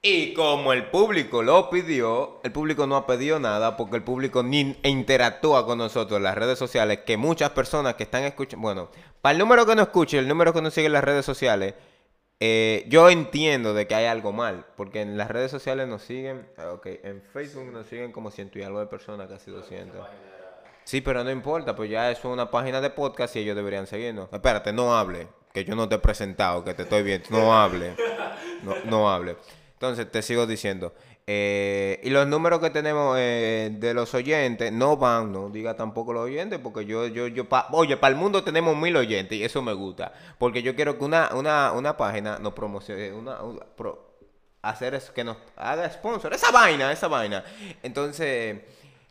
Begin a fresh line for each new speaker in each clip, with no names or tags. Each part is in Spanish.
Y como el público lo pidió, el público no ha pedido nada porque el público ni interactúa con nosotros en las redes sociales, que muchas personas que están escuchando, bueno, para el número que nos escuche, el número que nos sigue en las redes sociales, eh, yo entiendo de que hay algo mal, porque en las redes sociales nos siguen, ah, ok, en Facebook nos siguen como ciento y algo de personas, casi 200. Sí, pero no importa, pues ya es una página de podcast y ellos deberían seguirnos. Espérate, no hable, que yo no te he presentado, que te estoy viendo, no hable, no, no hable. Entonces, te sigo diciendo. eh, y los números que tenemos eh, de los oyentes no van, no diga tampoco los oyentes, porque yo, yo, yo, pa- oye, para el mundo tenemos mil oyentes y eso me gusta, porque yo quiero que una, una, una página nos promocione, una, una- pro- hacer eso, que nos haga sponsor, esa vaina, esa vaina. Entonces,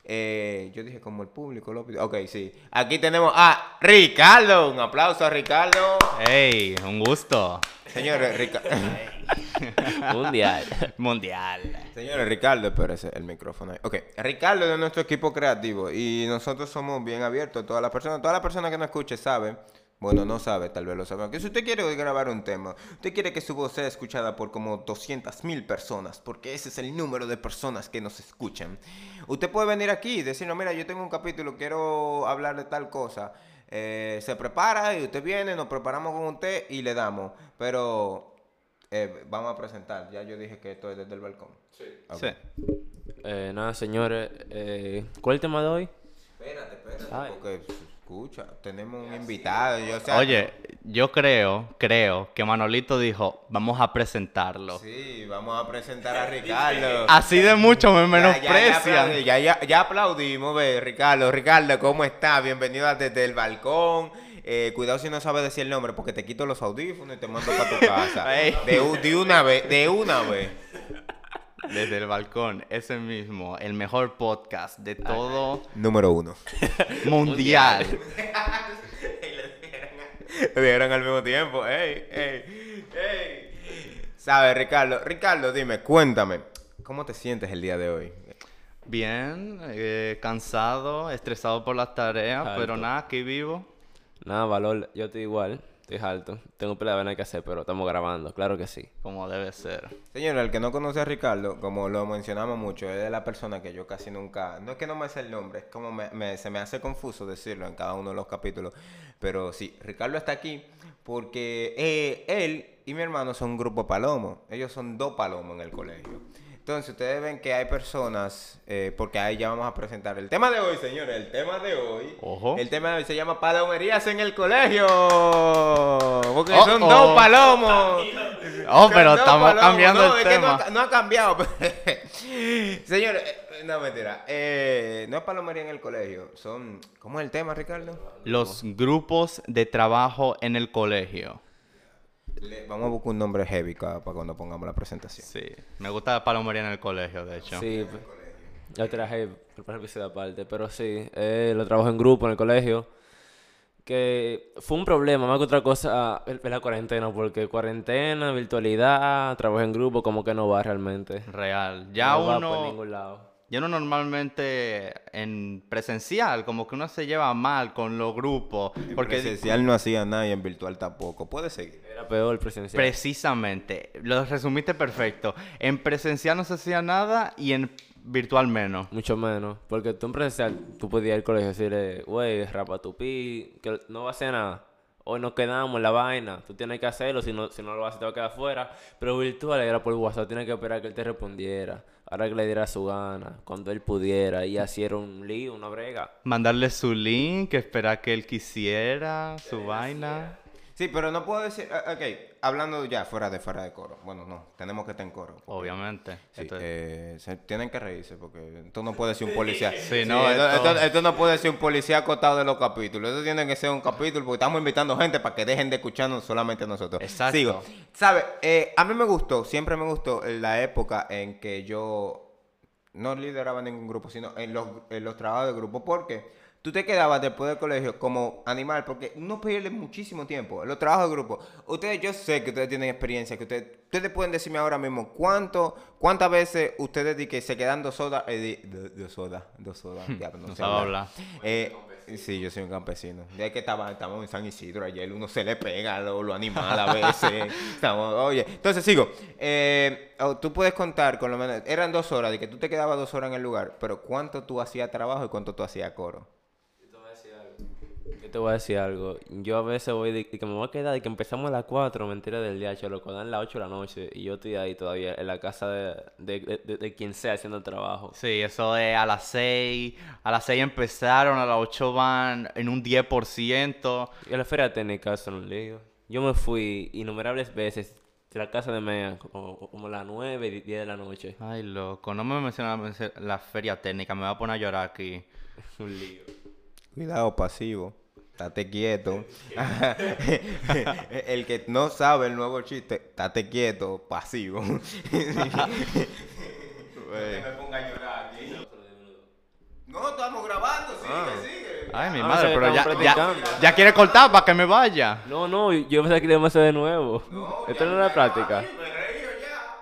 eh, yo dije como el público lo pidió. Ok, sí. Aquí tenemos a Ricardo, un aplauso a Ricardo.
¡Ey! Un gusto.
Señores, Rica-
Mundial.
Mundial.
Señores, Ricardo, espérese el micrófono ahí. Ok, Ricardo es de nuestro equipo creativo y nosotros somos bien abiertos a todas las personas. Todas las personas que nos escuchen saben, bueno, no sabe, tal vez lo saben, que si usted quiere grabar un tema, usted quiere que su voz sea escuchada por como 200 mil personas, porque ese es el número de personas que nos escuchan. Usted puede venir aquí y decirnos, mira, yo tengo un capítulo, quiero hablar de tal cosa. Eh, se prepara y usted viene, nos preparamos con usted y le damos. Pero eh, vamos a presentar. Ya yo dije que esto es desde el balcón. Sí.
Sí.
Eh, nada, señores. eh, ¿Cuál es el tema de hoy?
Espérate, espérate.
Ay.
Porque, escucha, tenemos un invitado. Yo, o sea,
Oye, yo creo, creo que Manolito dijo, vamos a presentarlo.
Sí, vamos a presentar a Ricardo.
Así de mucho me
Ya, ya, ya,
menosprecian.
ya, ya, ya aplaudimos, ve, Ricardo. Ricardo, ¿cómo está? Bienvenido a desde el balcón. Eh, cuidado si no sabes decir el nombre, porque te quito los audífonos y te mando para tu casa. De, de una vez, de una vez.
Desde el balcón, ese mismo, el mejor podcast de todo
Número uno.
mundial.
Lo dijeron al mismo tiempo. ¡Ey, ey, ey! ¿Sabes, Ricardo? Ricardo, dime, cuéntame. ¿Cómo te sientes el día de hoy?
Bien, eh, cansado, estresado por las tareas,
Alto.
pero nada, aquí vivo.
Nada, valor. Yo estoy igual. Estoy alto. Tengo un pila de vaina que hacer, pero estamos grabando. Claro que sí.
Como debe ser.
Señor, el que no conoce a Ricardo, como lo mencionamos mucho, es de la persona que yo casi nunca... No es que no me sé el nombre, es como me- me- se me hace confuso decirlo en cada uno de los capítulos. Pero sí, Ricardo está aquí porque eh, él y mi hermano son un grupo palomo. Ellos son dos palomos en el colegio. Entonces, ustedes ven que hay personas, eh, porque ahí ya vamos a presentar el tema de hoy, señores. El tema de hoy.
Ojo.
El tema de hoy se llama Palomerías en el colegio. Porque
Oh,
son
oh.
dos palomos.
Oh, pero estamos cambiando
no,
el
es que no
tema.
no, ha cambiado. Señores, eh, no mentira. Eh, no es palomería en el colegio. Son. ¿Cómo es el tema, Ricardo?
Los grupos de trabajo en el colegio.
Le- vamos a buscar un nombre heavy para cuando pongamos la presentación.
Sí, me gusta la palomería en el colegio, de hecho.
Sí. Yo traje el episodio aparte, pero sí. Eh, lo trabajo en grupo en el colegio. Que fue un problema, más que otra cosa, el- la cuarentena, porque cuarentena, virtualidad, trabajo en grupo, como que no va realmente.
Real. Ya
no va por
uno,
ningún lado.
Ya uno normalmente en presencial, como que uno se lleva mal con los grupos.
Porque
Porque
presencial no hacía nada y en virtual tampoco. Puede seguir.
Era peor presencial.
precisamente, lo resumiste perfecto. En presencial no se hacía nada y en virtual menos.
Mucho menos. Porque tú en presencial, tú podías ir al colegio y decirle, güey, rapa tu pi, que no va a hacer nada. Hoy nos quedamos en la vaina. Tú tienes que hacerlo, si no, si no lo haces te va a quedar afuera. Pero virtual era por WhatsApp, tienes que esperar que él te respondiera. Ahora que le diera su gana, cuando él pudiera. Y así era un lío, una brega.
Mandarle su link, esperar que él quisiera, su vaina.
Sí, pero no puedo decir. ah, Ok, hablando ya fuera de fuera de coro. Bueno, no, tenemos que estar en coro. porque-
Obviamente.
Sí,
Esto-
eh, se- tienen que reírse porque esto no puede ser un policía.
Sí, no,
esto,
esto-
esto- esto no puede ser un policía acotado de los capítulos. Esto tiene que ser un capítulo porque estamos invitando gente para que dejen de escucharnos solamente nosotros.
Exacto.
Sigo. ¿Sabe? Eh, a mí me gustó, siempre me gustó la época en que yo no lideraba ningún grupo, sino en los, en los trabajos de grupo. Porque tú te quedabas después del colegio como animal, porque uno pierde muchísimo tiempo. Los trabajos de grupo. Ustedes, yo sé que ustedes tienen experiencia, que ustedes, ustedes pueden decirme ahora mismo cuánto, cuántas veces ustedes di que se quedan dos sodas, eh, di- do- dos sodas, dos sodas, diablo, no
No
sé hablar. Eh, Sí, yo soy un campesino. Ya que estaba, estamos en San Isidro ayer, uno se le pega lo, lo animal a veces. Estamos, oye, entonces sigo. Eh, oh, tú puedes contar, con lo menos, eran dos horas, de que tú te quedabas dos horas en el lugar, pero ¿cuánto tú hacías trabajo y cuánto tú hacías coro?
Yo te voy a decir algo. Yo a veces voy de, de que me voy a quedar de que empezamos a las 4, mentira del día, lo dan las 8 de la noche y yo estoy ahí todavía en la casa de, de, de- quien sea haciendo el trabajo.
Sí, eso es a las 6. A las 6 empezaron, a las 8 van en un 10%.
Y a la feria técnica eso no un lío. Yo me fui innumerables veces de la casa de Mea como, como a las 9, 10 de la noche.
Ay, loco, no me mencionas la, la feria técnica, me va a poner a llorar aquí.
un lío.
Cuidado, pasivo. Estate quieto. el que no sabe el nuevo chiste, estate quieto, pasivo. no me ponga a llorar aquí. No, estamos grabando, sigue, sigue.
Ay, mi
Ah,
madre, pero ya, ya,
practicando.
ya quiere cortar para que me vaya.
No, no, yo pensaba que íbamos a hacer de nuevo. Esto no era práctica.
Me reí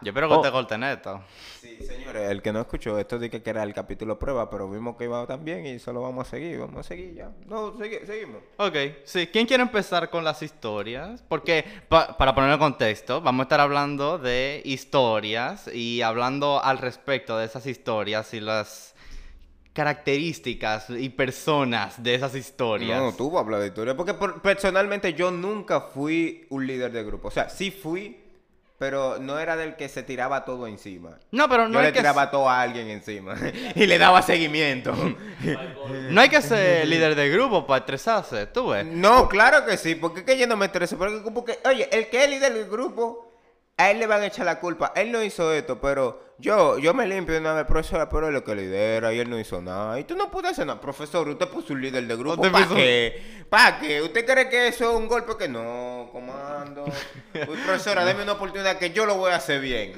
yo
espero que
Oh.
te corten esto.
Sí, señores, el que no escuchó esto dije que era el capítulo prueba, pero vimos que iba tan bien y solo vamos a seguir, vamos a seguir ya. No, segui- seguimos.
Ok, sí. ¿Quién quiere empezar con las historias? Porque, pa- para poner en contexto, vamos a estar hablando de historias y hablando al respecto de esas historias y las características y personas de esas historias.
No, tú vas a hablar de historia, porque por- personalmente yo nunca fui un líder de grupo. O sea, sí fui, pero no era del que se tiraba todo encima.
No, pero
yo
no
le
hay, que,
tiraba todo a alguien encima y le daba seguimiento.
no hay que ser líder de grupo para estresarse, tú ves.
no, claro que sí, porque es que yo no me estreso. Porque, porque, oye, el que es líder del grupo, a él le van a echar la culpa. Él no hizo esto, pero yo yo me limpio de una vez, profesora, pero él es el que lidera y él no hizo nada. Y tú no puedes hacer nada. Profesor, usted puso un líder de grupo. ¿Para qué? ¿Para qué? ¿Usted cree que eso es un golpe que no, comando? Uy, profesora, deme una oportunidad que yo lo voy a hacer bien.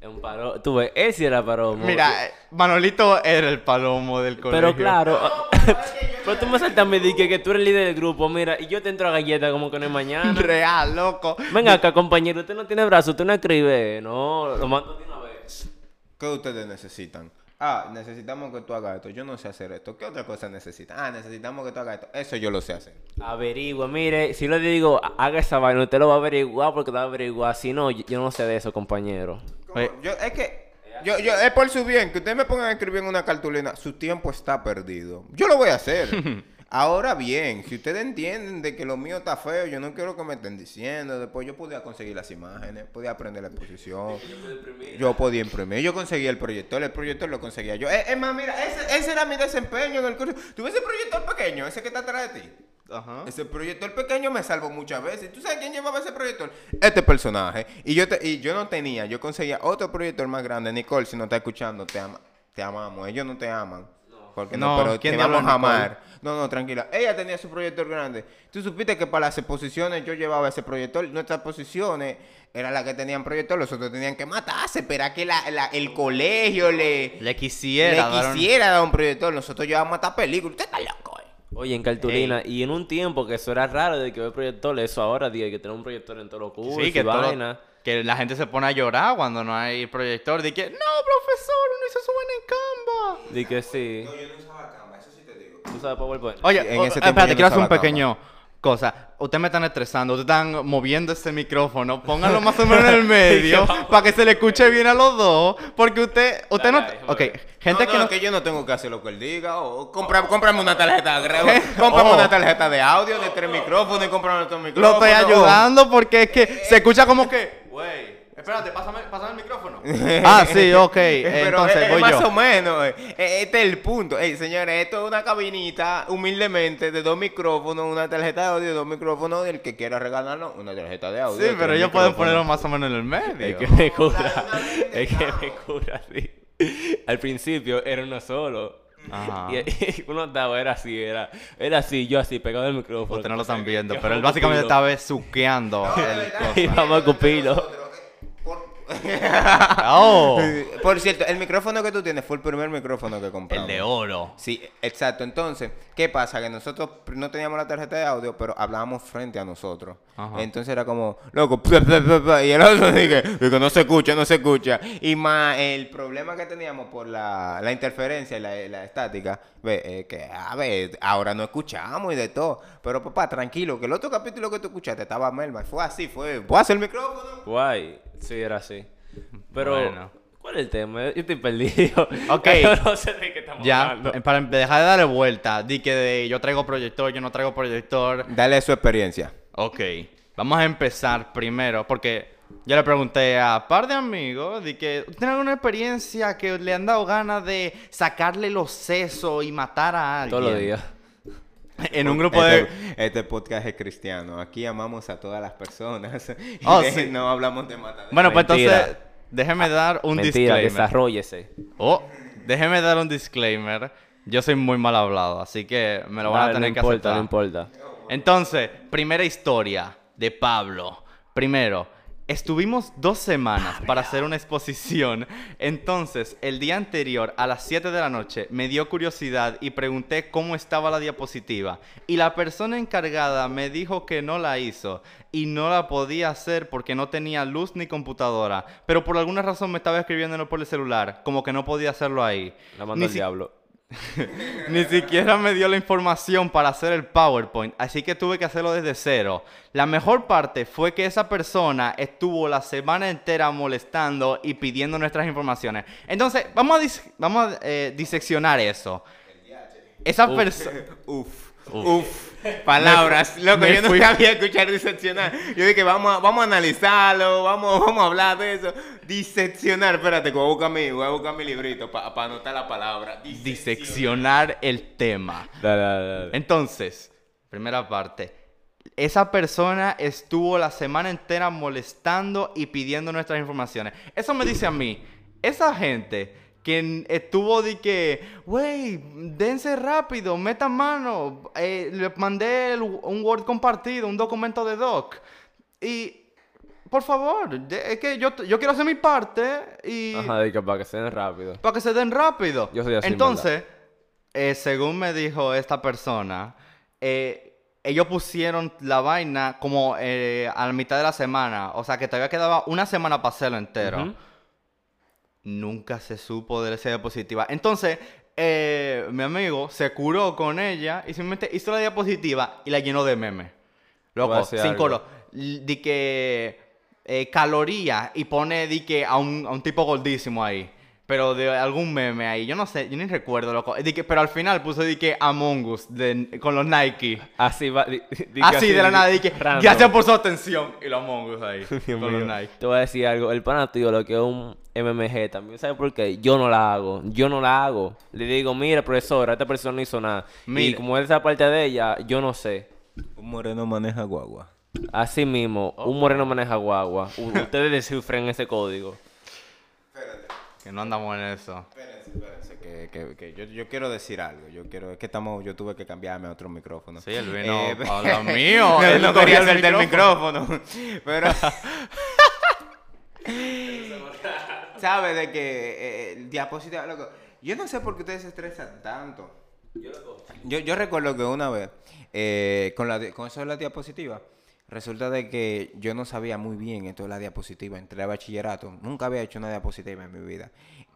Es un paro. Tú ves, ese era paromo.
Mira, Manolito era el palomo del colegio.
Pero claro, pero tú me saltas me di que, tú eres el líder del grupo, mira, y yo te entro a galleta como que no es mañana.
Real, loco.
Venga acá, compañero, usted no tiene brazo, usted no escribe, no, lo mando de una vez.
¿Qué ustedes necesitan? Ah, necesitamos que tú hagas esto. Yo no sé hacer esto. ¿Qué otra cosa necesitan? Ah, necesitamos que tú hagas esto. Eso yo lo sé hacer.
Averigua, mire, si le digo, haga esa vaina, usted lo va a averiguar porque lo va a averiguar, si no, yo no sé de eso, compañero.
Yo, es que, yo, yo, es por su bien, que ustedes me pongan a escribir en una cartulina, su tiempo está perdido. Yo lo voy a hacer. Ahora bien, si ustedes entienden de que lo mío está feo, yo no quiero que me estén diciendo. Después yo podía conseguir las imágenes, podía aprender la exposición. Yo podía imprimir. Yo conseguía el proyector, el proyector lo conseguía yo. Es, es más, mira, ese, ese era mi desempeño en el curso. ¿Tú ves ese proyector pequeño, ese que está atrás de ti?
Ajá.
Ese proyector pequeño me salvó muchas veces. ¿Tú sabes quién llevaba ese proyector? Este personaje. Y yo, te- y yo no tenía, yo conseguía otro proyector más grande. Nicole, si no estás escuchando, te, ama, te amamos. Ellos no te aman. Porque no,
No,
pero
¿quién
te vamos a amar. No, no, tranquila. Ella tenía su proyector grande. Tú supiste que para las exposiciones yo llevaba ese proyector. Nuestras exposiciones eran las que tenían proyector. Los otros tenían que matarse. Esperar que la- la- el colegio le,
Le quisiera
le quisiera dar un proyector. Nosotros llevábamos a matar películas. Usted está loco.
Oye, en cartulina, y en un tiempo que eso era raro de que ver proyectores, eso ahora, tío, hay que tener un proyector en todos los cursos
Sí,
y
que, todo-
vaina.
que la gente se pone a llorar cuando no hay proyector. De que, no, profesor, uno hizo su buena en Canva.
Di que sí.
yo no usaba Canva, eso sí te digo.
¿Tú sabes PowerPoint?
Oye,
En
o-
ese tiempo
espérate,
no
quiero hacer un
Canva.
Cosa. Ustedes me están estresando, ustedes están moviendo ese micrófono. Pónganlo más o menos en el medio para que se le escuche bien a los dos. Porque usted, usted no. Ok, gente
no,
que
no, que yo no tengo que hacer lo que él diga. O compra, cómprame una tarjeta de grego, cómprame
Oh.
una tarjeta de audio de tres micrófonos y cómprame otro
Lo
micrófono.
estoy ayudando porque es que se escucha como que. Güey, espérate, pásame, pásame el micrófono. ah, sí, ok. Entonces
es, es
voy
más
yo.
o menos. eh. Eh, Este es el punto. Ey, señores, esto es una cabinita, humildemente, de dos micrófonos, una tarjeta de audio, dos micrófonos. El que quiera regalarnos una tarjeta de audio.
Sí,
de
pero ellos pueden ponerlo más o menos en el medio.
Es que me cura. es que me cura, sí. Al principio era uno solo.
Ajá.
Y, y uno estaba, era así, era, era así, yo así, pegado al micrófono.
Ustedes no lo están viendo,
Y
pero él básicamente estaba besuqueando el
Y vamos a cupirlo.
Por-
¡Oh!
Por cierto, el micrófono que tú tienes fue el primer micrófono que compramos.
El de oro.
Sí, exacto. Entonces, ¿qué pasa? Que nosotros no teníamos la tarjeta de audio, pero hablábamos frente a nosotros.
Ajá.
Entonces era como, loco, pla, pla, pla, pla, y el otro dije, digo, no se escucha, no se escucha. Y más el problema que teníamos por la, la interferencia y la, la estática, ve, eh, que, a ver, ahora no escuchamos y de todo. Pero papá, tranquilo, que el otro capítulo que tú escuchaste estaba Melma. Fue así, fue, ¿puedo hacer el micrófono?
Guay. Sí, era así. Pero,
Bueno.
¿cuál es el tema? Yo estoy perdido.
Ok.
Yo no sé de qué estamos
Ya,
hablando.
eh, para dejar de darle vuelta, di que de yo traigo proyector, yo no traigo proyector.
Dale su experiencia.
Ok, vamos a empezar primero, porque yo le pregunté a un par de amigos de que ¿tienen alguna experiencia que le han dado ganas de sacarle los sesos y matar a alguien?
Todos los días.
En un grupo de...
Este, este podcast es cristiano. Aquí amamos a todas las personas. Y
Oh,
de-
sí.
No hablamos de matar.
Bueno, pues
Mentira.
entonces, déjeme dar un
Mentira,
disclaimer.
desarrollese.
Oh, déjeme dar un disclaimer. Yo soy muy mal hablado, así que me lo van a tener
no
que
importa,
aceptar.
no importa.
Entonces, primera historia de Pablo. Primero, estuvimos dos semanas para hacer una exposición. Entonces, el día anterior, a las 7 de la noche, me dio curiosidad y pregunté cómo estaba la diapositiva. Y la persona encargada me dijo que no la hizo y no la podía hacer porque no tenía luz ni computadora. Pero por alguna razón me estaba escribiéndolo por el celular, como que no podía hacerlo ahí.
La
si-
diablo.
ni siquiera me dio la información para hacer el PowerPoint, así que tuve que hacerlo desde cero. La mejor parte fue que esa persona estuvo la semana entera molestando y pidiendo nuestras informaciones. Entonces, vamos a, dis- vamos a eh, diseccionar eso. Esa persona...
Uf. Uf. Palabras.
Me
Loco,
me
yo no
fui-
sabía escuchar diseccionar. Yo dije, vamos a, vamos a analizarlo, vamos, vamos a hablar de eso. Diseccionar. Espérate, voy a buscar mi, voy a buscar mi librito para anotar la palabra.
Diseccionar el tema.
Dale, dale, dale.
Entonces, primera parte. Esa persona estuvo la semana entera molestando y pidiendo nuestras informaciones. Eso me dice a mí. Esa gente que n- estuvo de que, wey, dense rápido, metan mano. eh, le mandé el- un Word compartido, un documento de doc. Y, por favor, es que yo, yo quiero hacer mi parte y
Ajá, de que para que se den rápido.
para que se den rápido.
Yo soy así, en
Entonces, eh, según me dijo esta persona, eh, ellos pusieron la vaina como eh, a la mitad de la semana. O sea, que todavía quedaba una semana para hacerlo entero. Nunca se supo de esa diapositiva. Entonces, eh, mi amigo se curó con ella y simplemente hizo la diapositiva y la llenó de memes. Loco, sin color. Di que eh, calorías y pone di que a un, a un tipo gordísimo ahí. Pero de algún meme ahí. Yo no sé, yo ni recuerdo, loco. Di que, pero al final puso di que Among Us de- con los Nike.
Así va. di- di- que
Así de la nada, di que
random.
gracias por su atención. Y los Among Us ahí.
Dios
con los. Nike.
Te voy a decir algo. El pana tío, lo que es un MMG también. ¿Sabes por qué? Yo no la hago. Yo no la hago. Le digo, mira, profesora, esta persona no hizo nada. Y como es esa parte de ella, yo no sé.
Un moreno maneja guagua.
Así mismo, un moreno maneja guagua. U- Ustedes descifren ese código.
Que no andamos en eso.
Espérense, espérense, que, que, que yo, yo quiero decir algo. Yo quiero, es que estamos, yo tuve que cambiarme a otro micrófono.
Sí, él vino
Eh,
a mío.
no,
él
no quería
el
hacerte el
micrófono.
micrófono. Pero. ¿Sabes de que eh, el diapositiva, loco? Yo no sé por qué ustedes se estresan tanto. Yo, yo recuerdo que una vez, eh, con, la, con eso de la diapositiva, resulta de que yo no sabía muy bien esto de la diapositiva. Entré a bachillerato, nunca había hecho una diapositiva en mi vida.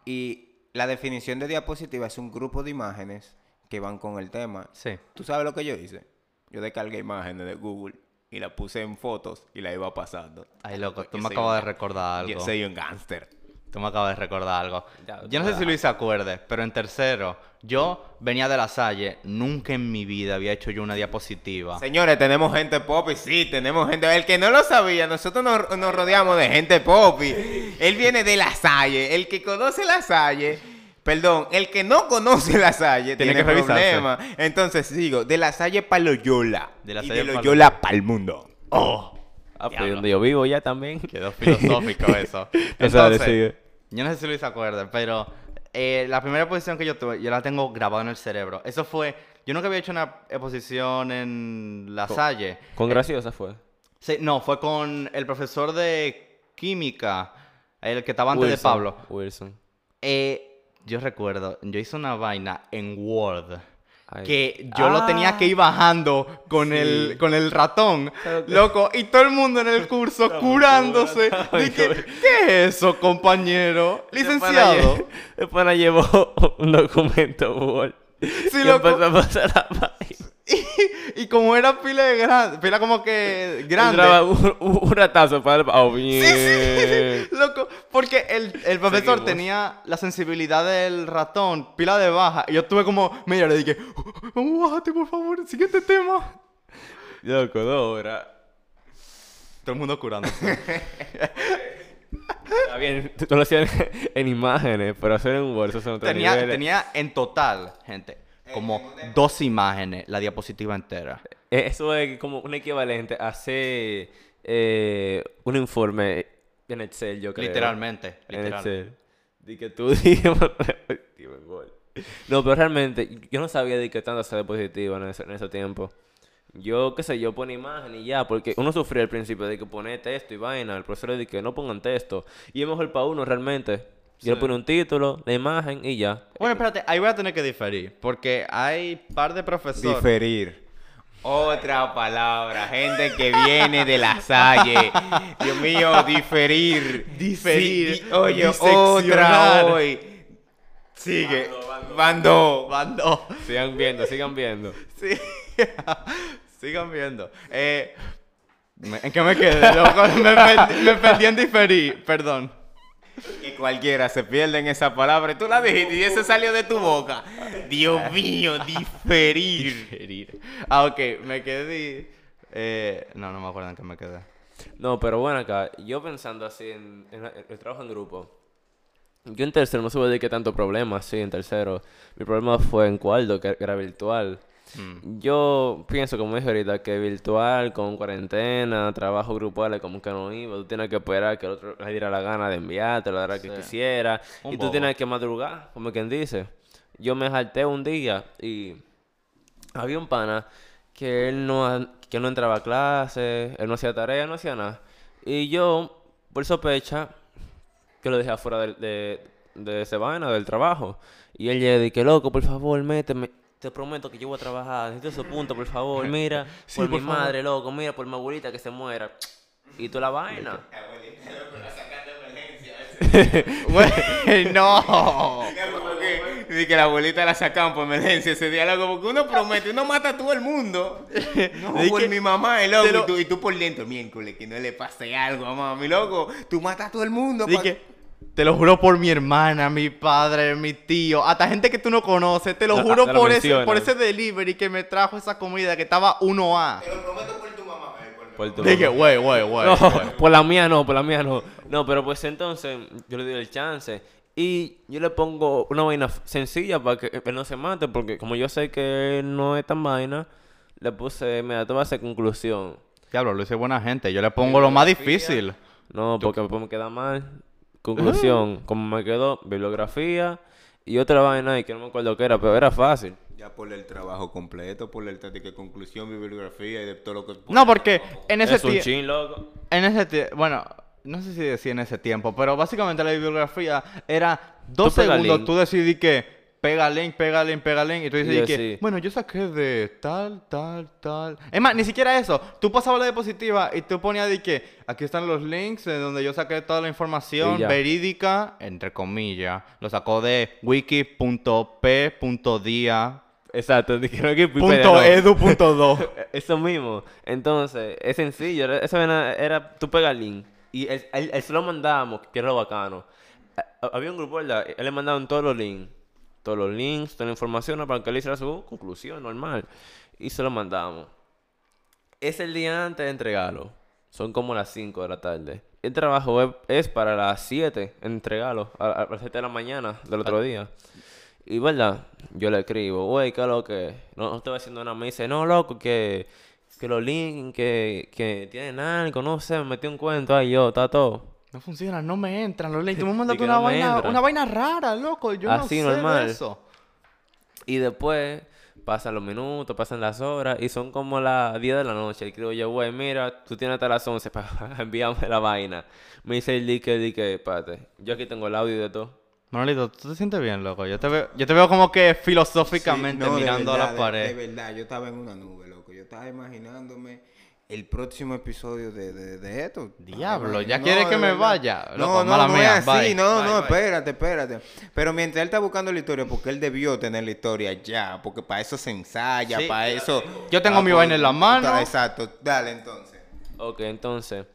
Y la definición de diapositiva es un grupo de imágenes que van con el tema.
Sí.
¿Tú sabes lo que yo hice? Yo descargué imágenes de Google y las puse en fotos y la iba pasando.
Ay, loco, tú
Yo
me acabas de recordar
Yo
algo.
soy un gángster.
Tú me acabas de recordar algo.
Ya,
Yo no sé si Luis se acuerde, pero en tercero, yo venía de la Salle, nunca en mi vida había hecho yo una diapositiva.
Señores, tenemos gente pop y sí, tenemos gente. El que no lo sabía, nosotros nos, nos rodeamos de gente pop. y Él viene de la Salle. El que conoce la Salle, perdón, el que no conoce la Salle
Tiene
tiene,
que revisarse.
problema. Entonces sigo, de la Salle para Loyola.
De La
y
Salle
de
pa'
Loyola para el mundo.
¡Oh!
Ah, pues donde yo vivo ya también.
Quedó filosófico eso. Entonces. Yo no sé si Luis se acuerda, pero eh, la primera exposición que yo tuve, yo la tengo grabada en el cerebro. Eso fue, yo nunca había hecho una exposición en la Salle.
Con graciosa fue.
Sí, no, fue con el profesor de química. El que estaba antes de Pablo.
Wilson.
Eh, yo recuerdo, yo hice una vaina en Word.
Ay.
Que yo lo tenía que ir
Ah,
bajando con, el, con el ratón,
que-
loco, y todo el mundo en el curso
No,
curándose.
no,
Dije. ¿qué es eso, compañero? Licenciado.
Después nos llevó un documento Word.
Sí, loco.
empezó a pasar la página.
Y, y como era pila de grande, pila como que grande.
Un, un, ratazo para el... Oh, bien.
Sí, sí, loco, porque el, el profesor
Seguimos.
tenía la sensibilidad del ratón, pila de baja, y yo tuve como hora y dije, vamos, bájate por favor, siguiente tema.
Loco, dos horas.
Todo el mundo curándose.
Está bien, tú tú lo hacías en, en imágenes, pero hacer en un Word, eso otros
tenía,
niveles.
tenía en total, gente, como dos imágenes, la diapositiva entera.
Eh, Eso es como un equivalente a hacer eh, un informe en Excel, yo creo.
Literalmente,
En
literal.
Excel. De que tú en. No, pero realmente, yo no sabía de qué tanto hacer positivo en ese, en ese tiempo. Yo, qué sé, yo ponía imagen y ya, porque uno sufría al principio de que pone texto y vaina, el profesor de que no pongan texto. Y es mejor para uno realmente. Yo le pone un título, la imagen y ya.
Bueno, espérate, ahí voy a tener que diferir, porque hay par de profesores...
Diferir. Otra palabra, gente que viene de la salle. Dios mío, diferir.
Diferir,
Sí, di- oye, otra hoy. Sigue. Bando.
Bando.
Sigan viendo, sigan viendo.
Sí. Sigan viendo. Eh, ¿En qué me quedé? loco? me, perdí, me perdí en diferir, perdón.
Que cualquiera se pierde en esa palabra. Tú la dijiste y eso salió de tu boca. Dios mío, diferir.
Ah, ok, me quedé. Eh, no, no me acuerdo en qué me quedé.
No, pero bueno, acá, yo pensando así en, en en el trabajo en grupo, yo en tercero no supe de qué tanto problema, sí, en tercero. Mi problema fue en cuarto, que era virtual.
Mm.
Yo pienso, como dije ahorita, que virtual, con cuarentena, trabajo grupal, como que no iba. Tú tienes que esperar que el otro le diera la gana de enviarte, la hora que
Sí.
quisiera.
Un
y tú tienes que madrugar, como quien dice. Yo me salté un día y había un pana que él no, que no entraba a clase, él no hacía tarea, no hacía nada. Y yo, por sospecha, que lo dejé afuera de, de, ese vaina, del trabajo. Y él llega y que loco, por favor, méteme. Te prometo que yo voy a trabajar. Necesito esos puntos, por favor. Mira,
Sí,
por,
por
mi
favor.
madre, loco. Mira, por mi abuelita que se muera. Y tú la vaina.
Güey, no.
Dice que la abuelita la sacan por emergencia ese día, loco, porque uno promete, uno mata a todo el mundo. No, por
que-
mi mamá, el loco,
lo-
y, tú, y tú por dentro, miércoles, que no le pase algo a mami, loco. Tú matas a todo el mundo.
Di
pa-
que, te lo juro por mi hermana, mi padre, mi tío, hasta gente que tú no conoces. Te lo juro por, ese, por ese delivery que me trajo esa comida que estaba 1A.
Te lo prometo por tu mamá. eh, por-
Por tu
Dije, güey, güey, güey.
Por la mía no, por la mía no. No, pero pues entonces yo le doy el chance. Y yo le pongo una vaina sencilla para que él no se mate, porque como yo sé que no es tan vaina, le puse, mira, te va a hacer conclusión.
Diablo, lo hice buena gente. Yo le pongo lo más difícil.
No, porque después me queda mal. Conclusión, como me quedó bibliografía y otra vaina y que no me acuerdo qué era, pero era fácil.
Ya por el trabajo completo, por el de que conclusión, bibliografía y de todo lo que...
No, porque en ese
Es un
tiempo.
chin, loco.
En ese tiempo. Bueno, no sé si decía en ese tiempo, pero básicamente la bibliografía era dos
Tú
segundos. Tú decidí que pega link, pega link, pega link. Y tú
Y
decidí que, bueno, yo saqué de tal, tal, tal. Es más, ni siquiera eso. Tú pasabas la diapositiva y tú ponías de que aquí están los links de donde yo saqué toda la información verídica, entre comillas. Lo sacó de wiki.p.dia.
Exacto, dijeron que
Punto edu punto do.
Eso mismo. Entonces, es sencillo. era- Esa vaina era, tú pegas el link. Y él, él- él se lo mandábamos, que era lo bacano. A- Había un grupo, ¿verdad? Él le mandaban todos los links. Todos los links, toda la información para que él hiciera su conclusión normal. Y se lo mandábamos. Es el día antes de entregarlo. Son como las 5 de la tarde. El trabajo es, para las 7, entregarlo. A, las 7 de la mañana del otro día. Y verdad, yo le escribo, güey, ¿qué es lo que? No, no estoy haciendo nada. Me dice, no, loco, que, que los links, que, que tienen algo, no sé, me metí un cuento ahí yo, está todo.
No funciona, no me entran los links. Tú me mandaste una,
no
vaina, una vaina rara, loco. Yo
Así,
no sé
normal.
de eso.
Y después, pasan los minutos, pasan las horas y son como las 10 de la noche. Y creo yo, güey, mira, tú tienes hasta las 11 para enviarme la vaina. Me dice el dique, dique, espérate, yo aquí tengo el audio de todo.
Manolito, ¿tú te sientes bien, loco? Yo te veo, yo te veo como que filosóficamente
Sí, no, de
mirando a la
de-
pared.
De, verdad, yo estaba en una nube, loco. Yo estaba imaginándome el próximo episodio de, de, de esto.
Diablo, ¿ya
imagi-
quiere
No,
que me vaya?
No,
Loco,
no,
mala
no
mía,
es así.
bye.
No,
Bye,
no,
bye.
espérate, espérate. Pero mientras él está buscando la historia, porque él debió tener la historia ya, porque para eso se ensaya,
Sí.
para eso...
Yo tengo
Ah,
mi vaina en la mano.
Exacto, dale entonces.
Ok, entonces,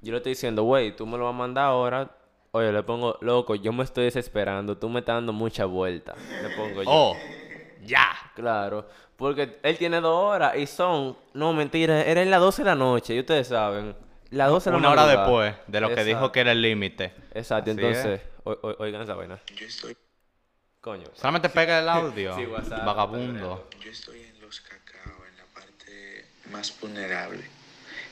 yo le estoy diciendo, güey, tú me lo vas a mandar ahora. Oye, le pongo, loco, yo me estoy desesperando, tú me estás dando mucha vuelta. Le pongo yo.
Oh, ya.
Claro, porque él tiene dos horas y son, no, mentira, era en las 12 de la noche, y ustedes saben. Las 12 de la
Una hora
madrugada.
después de lo que dijo que era el límite.
Exacto,
Así
entonces, o- o- oigan esa vaina.
Yo estoy,
Coño.
Solamente pega el audio.
Sí, WhatsApp,
Vagabundo.
yo estoy en los cacao, en la parte más vulnerable.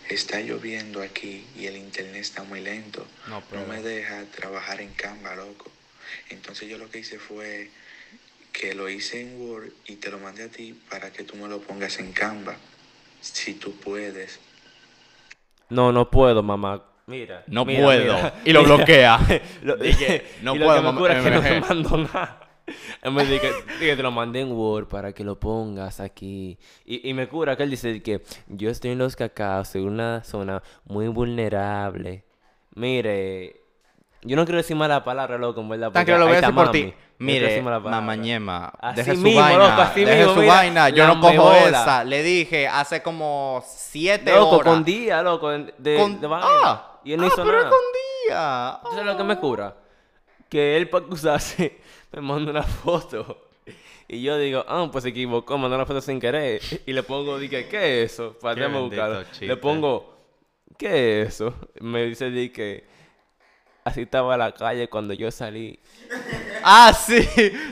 Está lloviendo aquí y el internet está muy lento.
No,
No,
pero-
me deja trabajar en Canva, loco. Entonces yo lo que hice fue que lo hice en Word y te lo mandé a ti para que tú me lo pongas en Canva. Si tú puedes.
No, no puedo, mamá. Mira.
No
mira,
puedo.
mira.
Y lo bloquea.
Lo-
Dije, no
y lo
puedo,
que me es que no me
MG.
mandó nada. Me que te lo mandé en Word para que lo pongas aquí. Y, y me cura que él dice que yo estoy en los cacaos, en una zona muy vulnerable. Mire, yo no quiero decir mala palabra, loco, en verdad.
Tranquilo,
porque
lo voy a decir por ti. Mire, mamañema,
Así
deje su
mismo,
vaina,
loco, así
deje
mismo,
su
mira,
vaina. Yo no cojo esa. Le dije hace como siete
Loco,
horas.
con día, loco, de,
Con-
de vaina.
ah,
y él no
ah,
hizo
pero es
nada.
con día.
¿Tú sabes lo que me cura? Que él para acusarse me manda una foto. Y yo digo, ah, pues se equivocó, mandó una foto sin querer. Y le pongo, dije, ¿qué es eso? Para buscarlo.
chiste.
Le pongo, ¿qué es eso? Me dice, di que así estaba la calle cuando yo salí.
Ah, sí,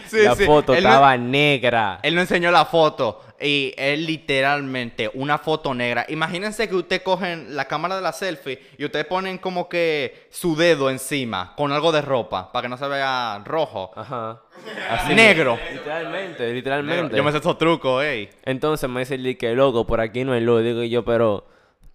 sí,
la
sí.
foto
Él no-
estaba negra.
Él nos enseñó la foto y es literalmente una foto negra. Imagínense que ustedes cogen la cámara de la selfie y ustedes ponen como que su dedo encima con algo de ropa para que no se vea rojo.
Ajá. Así.
Negro.
Literalmente, literalmente.
Yo me sé esos trucos, ey.
Entonces me dice el que loco, por aquí no hay luz. Digo yo, pero.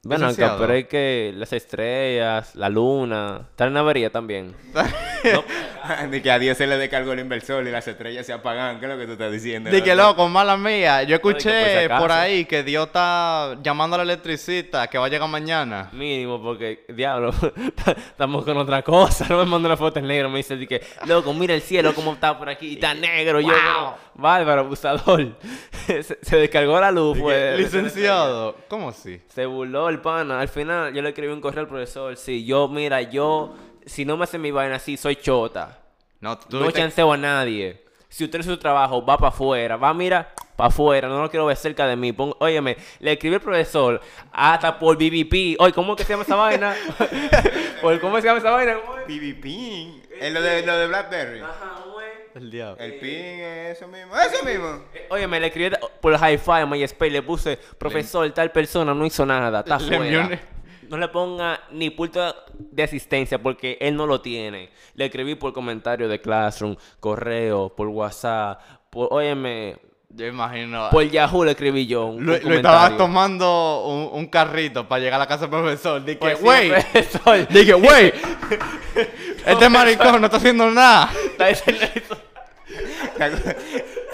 Bueno,
Licenciado.
pero es que las estrellas, la luna, está en la avería también.
De que a Dios se le descargó el inversor y las estrellas se apagan. ¿Qué es lo que tú estás diciendo?
De que loco, mala mía. Yo escuché por ahí que Dios está llamando al electricista que va a llegar mañana.
Mínimo, porque, diablo, estamos con otra cosa. No me manda una foto en negro. Me dice de que, loco, mira el cielo como está por aquí. Está negro. Yo, pero, bárbaro, abusador. se, se descargó la luz, pues.
Licenciado, ¿cómo así?
Se burló el pana. Al final, yo le escribí un correo al profesor. Sí, yo, mira, yo, si no me hace mi vaina así, soy chota.
No, tú
No chanceo a nadie. Si usted hace su trabajo, va para afuera. Va, mira, para afuera. No lo quiero ver cerca de mí. Pongo, óyeme, le escribí al profesor hasta por BBP. Oye, ¿cómo es que se llama esa vaina? ¿Cómo se llama esa vaina? ¿Cómo es?
Lo de, lo de Blackberry.
Ajá.
El diablo.
El pin es eso mismo. Eso mismo.
Eh, Óyeme, le escribí por hi-fi a MySpace. Le puse, profesor, tal persona no hizo nada. Está fuera. No le ponga ni punto de asistencia porque él no lo tiene. Le escribí por comentario de Classroom, correo, por WhatsApp, por, óyeme,
Yo imagino.
por Yahoo le escribí yo. Un,
Lo,
un
lo estaba tomando un, un carrito para llegar a la casa del profesor. Dije,
Pues sí,
wey.
profesor.
Dije, wey. este maricón no está haciendo nada.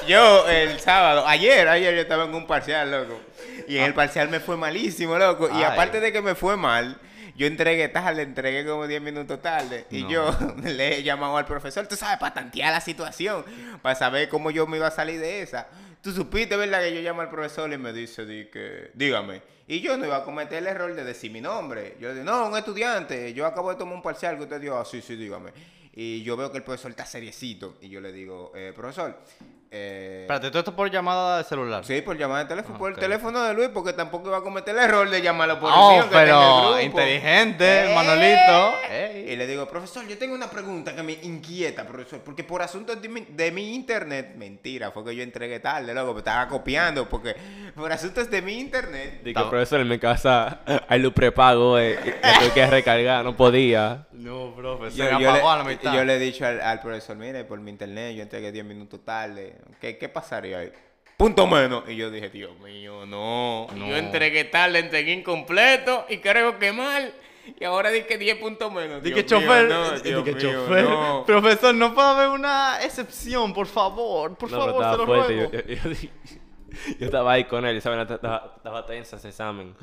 Yo el sábado, ayer, ayer yo estaba en un parcial, loco. Y en el parcial me fue malísimo, loco. Y
Ay.
aparte de que me fue mal, yo entregué tarde, entregué como 10 minutos tarde. Y yo le he llamado al profesor, tú sabes, para tantear la situación, para saber cómo yo me iba a salir de esa. Tú supiste, ¿verdad? Que yo llamo al profesor y me dice, di que, dígame. Y yo no iba a cometer el error de decir mi nombre. Yo le digo, no, un estudiante, yo acabo de tomar un parcial que usted dio, ah, sí, sí, dígame. Y yo veo que el profesor está seriecito. Y yo le digo, eh, profesor, eh,
Espérate, todo esto por llamada de celular.
Sí, por llamada de teléfono,
Ah,
por el teléfono de Luis, porque tampoco iba a cometer el error de llamarlo por el
Oh,
mío que está en el
pero
grupo.
inteligente,
¡Eh!
Manolito. Ey.
Y le digo, profesor, yo tengo una pregunta que me inquieta, profesor, porque por asuntos de mi, de mi internet, mentira, fue que yo entregué tarde, loco, me estaba copiando, porque por asuntos de mi internet,
Dije, profesor, en mi casa hay luz prepago, eh, y tuve que recargar, no podía.
No, profe, se
yo,
me
yo
apagó a
le,
la mitad.
yo le he dicho al, al profesor, mire, por mi internet yo entregué 10 minutos tarde, ¿qué, qué pasaría ahí? punto menos. Y yo dije, Dios mío, no.
No.
Yo entregué tarde, entregué incompleto y creo que mal. Y ahora di que 10 puntos menos.
Di
Dios
que
mío,
chofer,
no,
di
Dios
que
mío,
chofer.
no.
Profesor, no puede haber una excepción, por favor, por
No,
favor, se lo
fuerte.
ruego.
Yo, yo- yo yo estaba ahí con él saben, estaba, estaba tensa ese examen.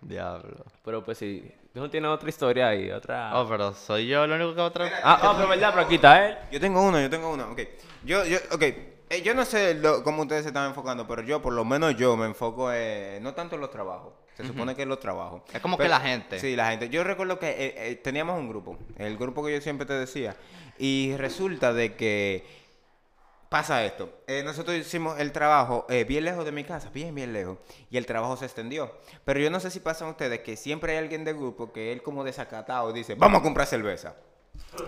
Diablo.
Pero pues sí, ¿tú no tienes otra historia ahí? Otra...
Oh, pero soy yo el único que va a traer.
Ah, ah, pero verdad, pero aquí está él.
Yo tengo una, yo tengo una, ok. Yo, yo, ok. Eh, yo no sé lo- cómo ustedes se están enfocando, pero yo, por lo menos yo, me enfoco eh, no tanto en los trabajos. Se supone que en los trabajos.
Es como
Pero-
que la gente.
Sí, la gente. Yo recuerdo que eh, eh, teníamos un grupo, el grupo que yo siempre te decía, y resulta de que pasa esto. Eh, nosotros hicimos el trabajo eh, bien lejos de mi casa, bien, bien lejos, y el trabajo se extendió. Pero yo no sé si pasan ustedes que siempre hay alguien del grupo que él como desacatado dice, vamos a comprar cerveza.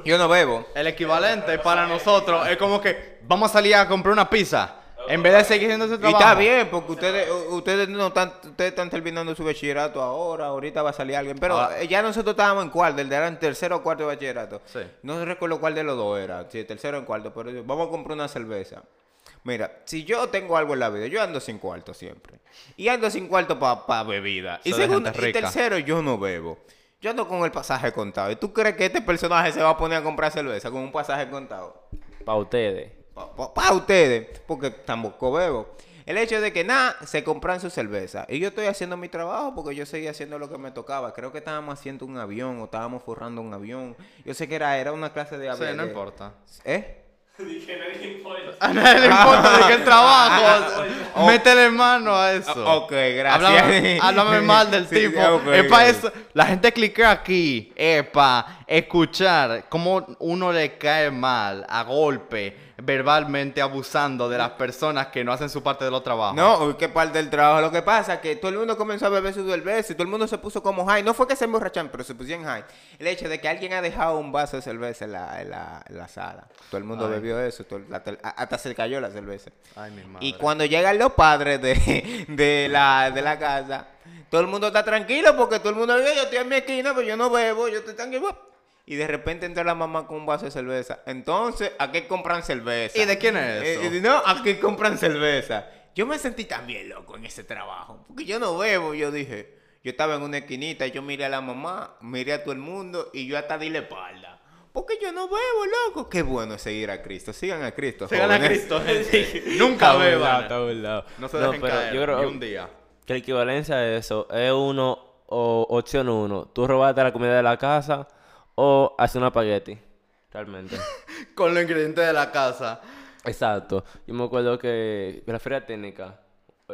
Yo no bebo.
El equivalente para nosotros es como que vamos a salir a comprar una pizza. En vez de seguir haciendo ese
Y
trabajo.
está bien, porque ustedes, ustedes no están, ustedes están terminando su bachillerato ahora, ahorita va a salir alguien. Pero
Ah.
eh, ya nosotros estábamos en cuarto, el de era en tercero o cuarto de bachillerato.
Sí.
No recuerdo cuál de los dos era, si tercero o cuarto, pero vamos a comprar una cerveza. Mira, si yo tengo algo en la vida, yo ando sin cuarto siempre. Y ando sin cuarto para bebida. Y segundo, y tercero, yo no bebo. Yo ando con el pasaje contado. ¿Y tú crees que este personaje se va a poner a comprar cerveza con un pasaje contado?
Para ustedes.
Para ustedes, porque tampoco bebo. El hecho de que nada, se compran su cerveza. Y yo estoy haciendo mi trabajo porque yo seguía haciendo lo que me tocaba. Creo que estábamos haciendo un avión o estábamos forrando un avión. Yo sé que era, era una clase de
Sí,
avión.
no importa.
¿Eh?
A nadie le importa de el trabajo.
Oh.
Métele mano a eso.
Ah, ok, gracias.
Háblame, háblame mal del
Sí,
tipo.
ok,
es para eso. La gente clica aquí. Es para escuchar cómo uno le cae mal, a golpe, verbalmente abusando de las personas que no hacen su parte de los trabajos.
No, qué parte del trabajo. Lo que pasa es que todo el mundo comenzó a beber su cerveza y todo el mundo se puso como high. No fue que se emborracharon, pero se pusieron high. El hecho de que alguien ha dejado un vaso de cerveza en la, en la, en la sala. Todo el mundo
Ay.
bebió eso. todo- hasta se cayó la cerveza.
Ay, mi madre.
Y cuando llegan los padres de, de, la, de la casa, todo el mundo está tranquilo porque todo el mundo dice, yo estoy en mi esquina, pero yo no bebo, yo estoy tranquilo. Y de repente entra la mamá con un vaso de cerveza. Entonces, ¿a qué compran cerveza?
¿Y de quién es
Eh,
eso?
eh, no, ¿a qué compran cerveza? Yo me sentí también loco en ese trabajo. Porque yo no bebo, yo dije. Yo estaba en una esquinita, yo miré a la mamá, miré a todo el mundo y yo hasta di la espalda. Porque yo no bebo, loco. Qué bueno es seguir a Cristo. Sigan a Cristo.
Sigan a
jóvenes.
Cristo, gente. Nunca beban. No se dejen
pero
caer
yo creo
un día.
que la equivalencia de eso es uno o opción uno. Tú robaste la comida de la casa o hacer una espagueti. Realmente.
Con los ingredientes de la casa.
Exacto. Yo me acuerdo que en la feria técnica,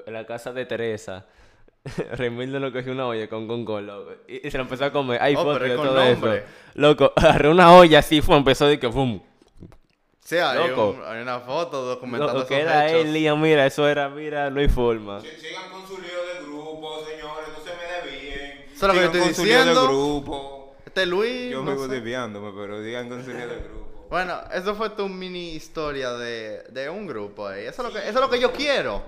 en la casa de Teresa, Remildo lo cogió una olla con con loco. Y, y se lo empezó a comer. Hay
Oh, es
de
con
todo
nombre.
eso. Loco, agarró una olla así, fue, empezó de que fum.
Sí, hay,
Loco.
un- hay una foto documentando
Lo
esos
que era
hechos.
él, y yo, mira, eso era, mira, no hay forma.
Sigan con su lío de grupo, señores, no se me desvíen.
Eso es lo que yo
Sigan
estoy
con su lío
diciendo.
de grupo.
Este Luis.
Yo
no
me voy
sé.
desviándome, pero digan con su lío de grupo.
Bueno, eso fue tu mini historia de, de un grupo ahí. Eso es, lo que, eso es lo que yo quiero.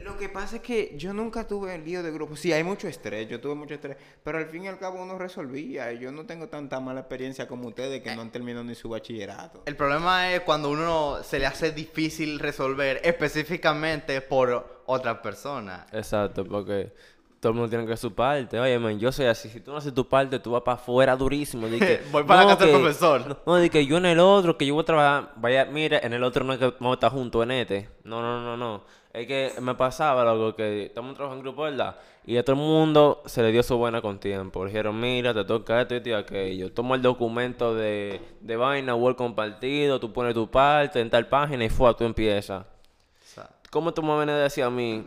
Lo que pasa es que yo nunca tuve el lío de grupo. Sí, hay mucho estrés, yo tuve mucho estrés. Pero al fin y al cabo uno resolvía. Y yo no tengo tanta mala experiencia como ustedes que no han terminado ni su bachillerato.
El problema es cuando uno se le hace difícil resolver específicamente por otra persona.
Exacto, porque todo el mundo tiene que hacer su parte. Oye, man, yo soy así. Si tú no haces tu parte, tú vas para afuera durísimo. Que,
Voy para la casa del profesor.
No, di que yo en el otro, que yo voy a trabajar. Vaya, mira, en el otro no es que vamos a estar juntos en este. No, no, no, no. Es que me pasaba, loco, que estamos trabajando en grupo, ¿verdad? Y a todo el mundo se le dio su buena con tiempo. Le dijeron, mira, te toca esto y aquello. Toma el documento de, de vaina, Word compartido, tú pones tu parte en tal página y fue, tú empiezas.
O sea,
¿Cómo tu mamá me decía a mí,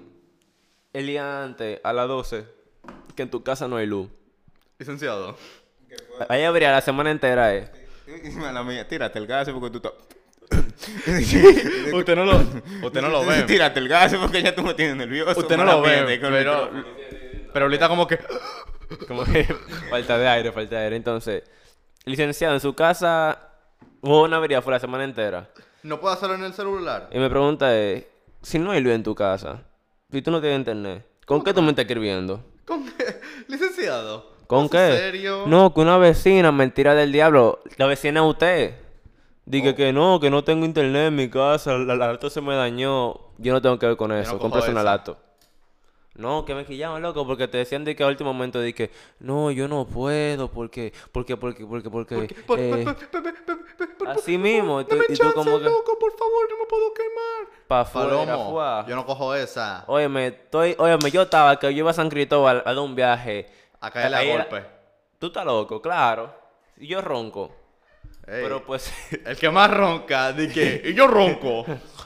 el día antes, a las 12, que en tu casa no hay luz?
licenciado.
Ahí habría la semana entera, eh.
Mala mía, tírate el gas porque tú estás...
usted no lo, usted no lo ve.
Tírate el gas porque ya tú me tienes nervioso.
Usted no lo ve, pero, pero ahorita como que...
Como que falta de aire, falta de aire. Entonces, licenciado, en su casa hubo una avería fue la semana entera.
No puedo hacerlo en el celular.
Y mi pregunta es, si no hay luz en tu casa, si tú no tienes internet, ¿con qué tú me estás escribiendo?
¿Con qué? Licenciado.
¿Con
¿Es
qué?
serio?
No, que una vecina, mentira del diablo. La vecina es usted. Dije que no, que no tengo internet en mi casa, la, la se me dañó. Yo no tengo que ver con eso,
no
con
cojo
personalato. No, que me quillaban, loco, porque te decían de que a último momento de que, no, yo no puedo, porque, porque, porque, porque, porque,
Por-
eh,
por- por- por- por- por- por-
así mismo, y tú,
Dame
y tú
chance,
como que,
loco, por favor, no me puedo quemar.
pa' fuá.
yo no cojo esa.
Óyeme, estoy, óyeme, yo estaba, que yo iba a San Cristóbal a dar un viaje.
A caerle a golpe.
Tú estás loco, claro. Y yo ronco.
Ey,
Pero pues...
El que más ronca, di que. Y yo ronco.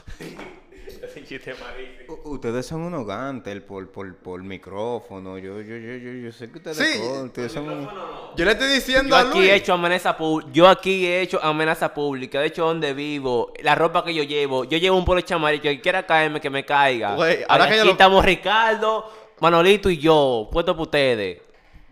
U- Ustedes son unos gantes por, por, por micrófono. Yo, yo, yo, yo, yo sé que ustedes
Sí.
son- ustedes son un-
Yo le estoy diciendo
Yo
a
aquí
Luis.
he hecho amenaza yo aquí he hecho amenaza pública, de hecho donde vivo, la ropa que yo llevo, yo llevo un polo chamarillo que quiera caerme que me caiga.
Güey, ahora
Aquí
que yo lo-
estamos Ricardo, Manolito y yo, puesto por ustedes.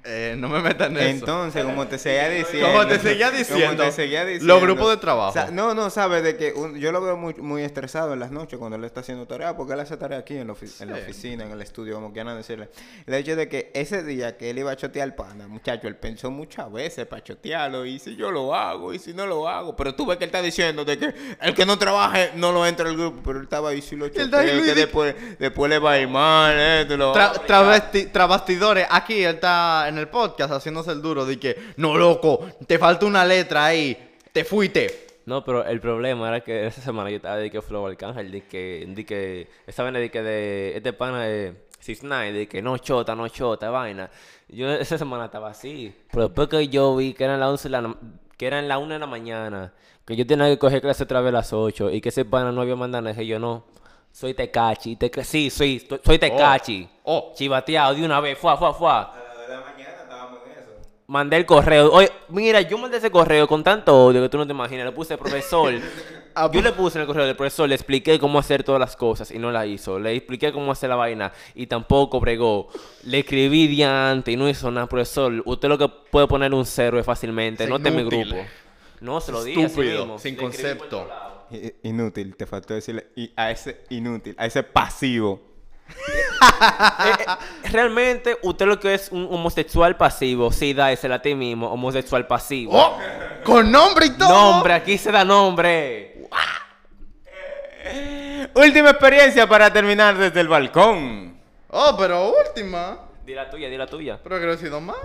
Eh, no me metan en eso.
Entonces, como te seguía diciendo.
Como te seguía
como
diciendo,
te seguía diciendo,
los grupos de trabajo.
no, no, sabes de que un- yo lo veo muy, muy estresado en las noches cuando él está haciendo tarea, porque él hace tarea aquí en la, ofi- en la
Sí.
oficina, en el estudio, como quieran decirle. El hecho de que ese día que él iba a chotear al pana, muchacho, él pensó muchas veces para chotearlo, y si yo lo hago, y si no lo hago. Pero tú ves que él está diciendo de que el que no trabaje no lo entra al grupo, pero él estaba ahí, si lo choteo, que después, después le va a ir mal, eh, lo
Tra- travesti- trabastidores, aquí él está en el podcast haciéndose el duro de que, no loco, te falta una letra ahí, te fuiste.
No, pero el problema era que esa semana yo estaba de que Flow Arcángel, de que, de que, esa vaina de que de, este pana de Six Nine, de que no chota, no chota, vaina. Yo esa semana estaba así. Pero después que yo vi que eran las 11 de la, que eran las 1 de la mañana, que yo tenía que coger clase otra vez a las 8 y que ese pana no había mandado dije yo no. Soy Tecachi, te, sí, soy, soy Tecachi.
Oh.
Chivateado de una vez, fuá, fuá, fuá.
A las de la mañana estábamos en eso.
Mandé el correo. Oye, mira, yo mandé ese correo con tanto odio que tú no te imaginas. Le puse profesor.
Ah,
yo le puse en el correo del profesor, le expliqué cómo hacer todas las cosas y no la hizo. Le expliqué cómo hacer la vaina y tampoco bregó. Le escribí diante y no hizo nada, profesor. Usted lo que puede poner un cero es fácilmente.
Es
No en mi grupo. No, se lo dije así
Estúpido,
mismo.
sin
Le
concepto.
Inútil, te faltó decirle y a ese inútil, a ese pasivo.
Eh, realmente, usted lo que es un homosexual pasivo. Sí, dásela a ti mismo, homosexual pasivo.
¡Oh! Con nombre y todo.
Nombre, aquí se da nombre.
Última experiencia para terminar desde el balcón.
Oh, pero última.
Di la tuya, di la tuya.
Pero que no he sido más.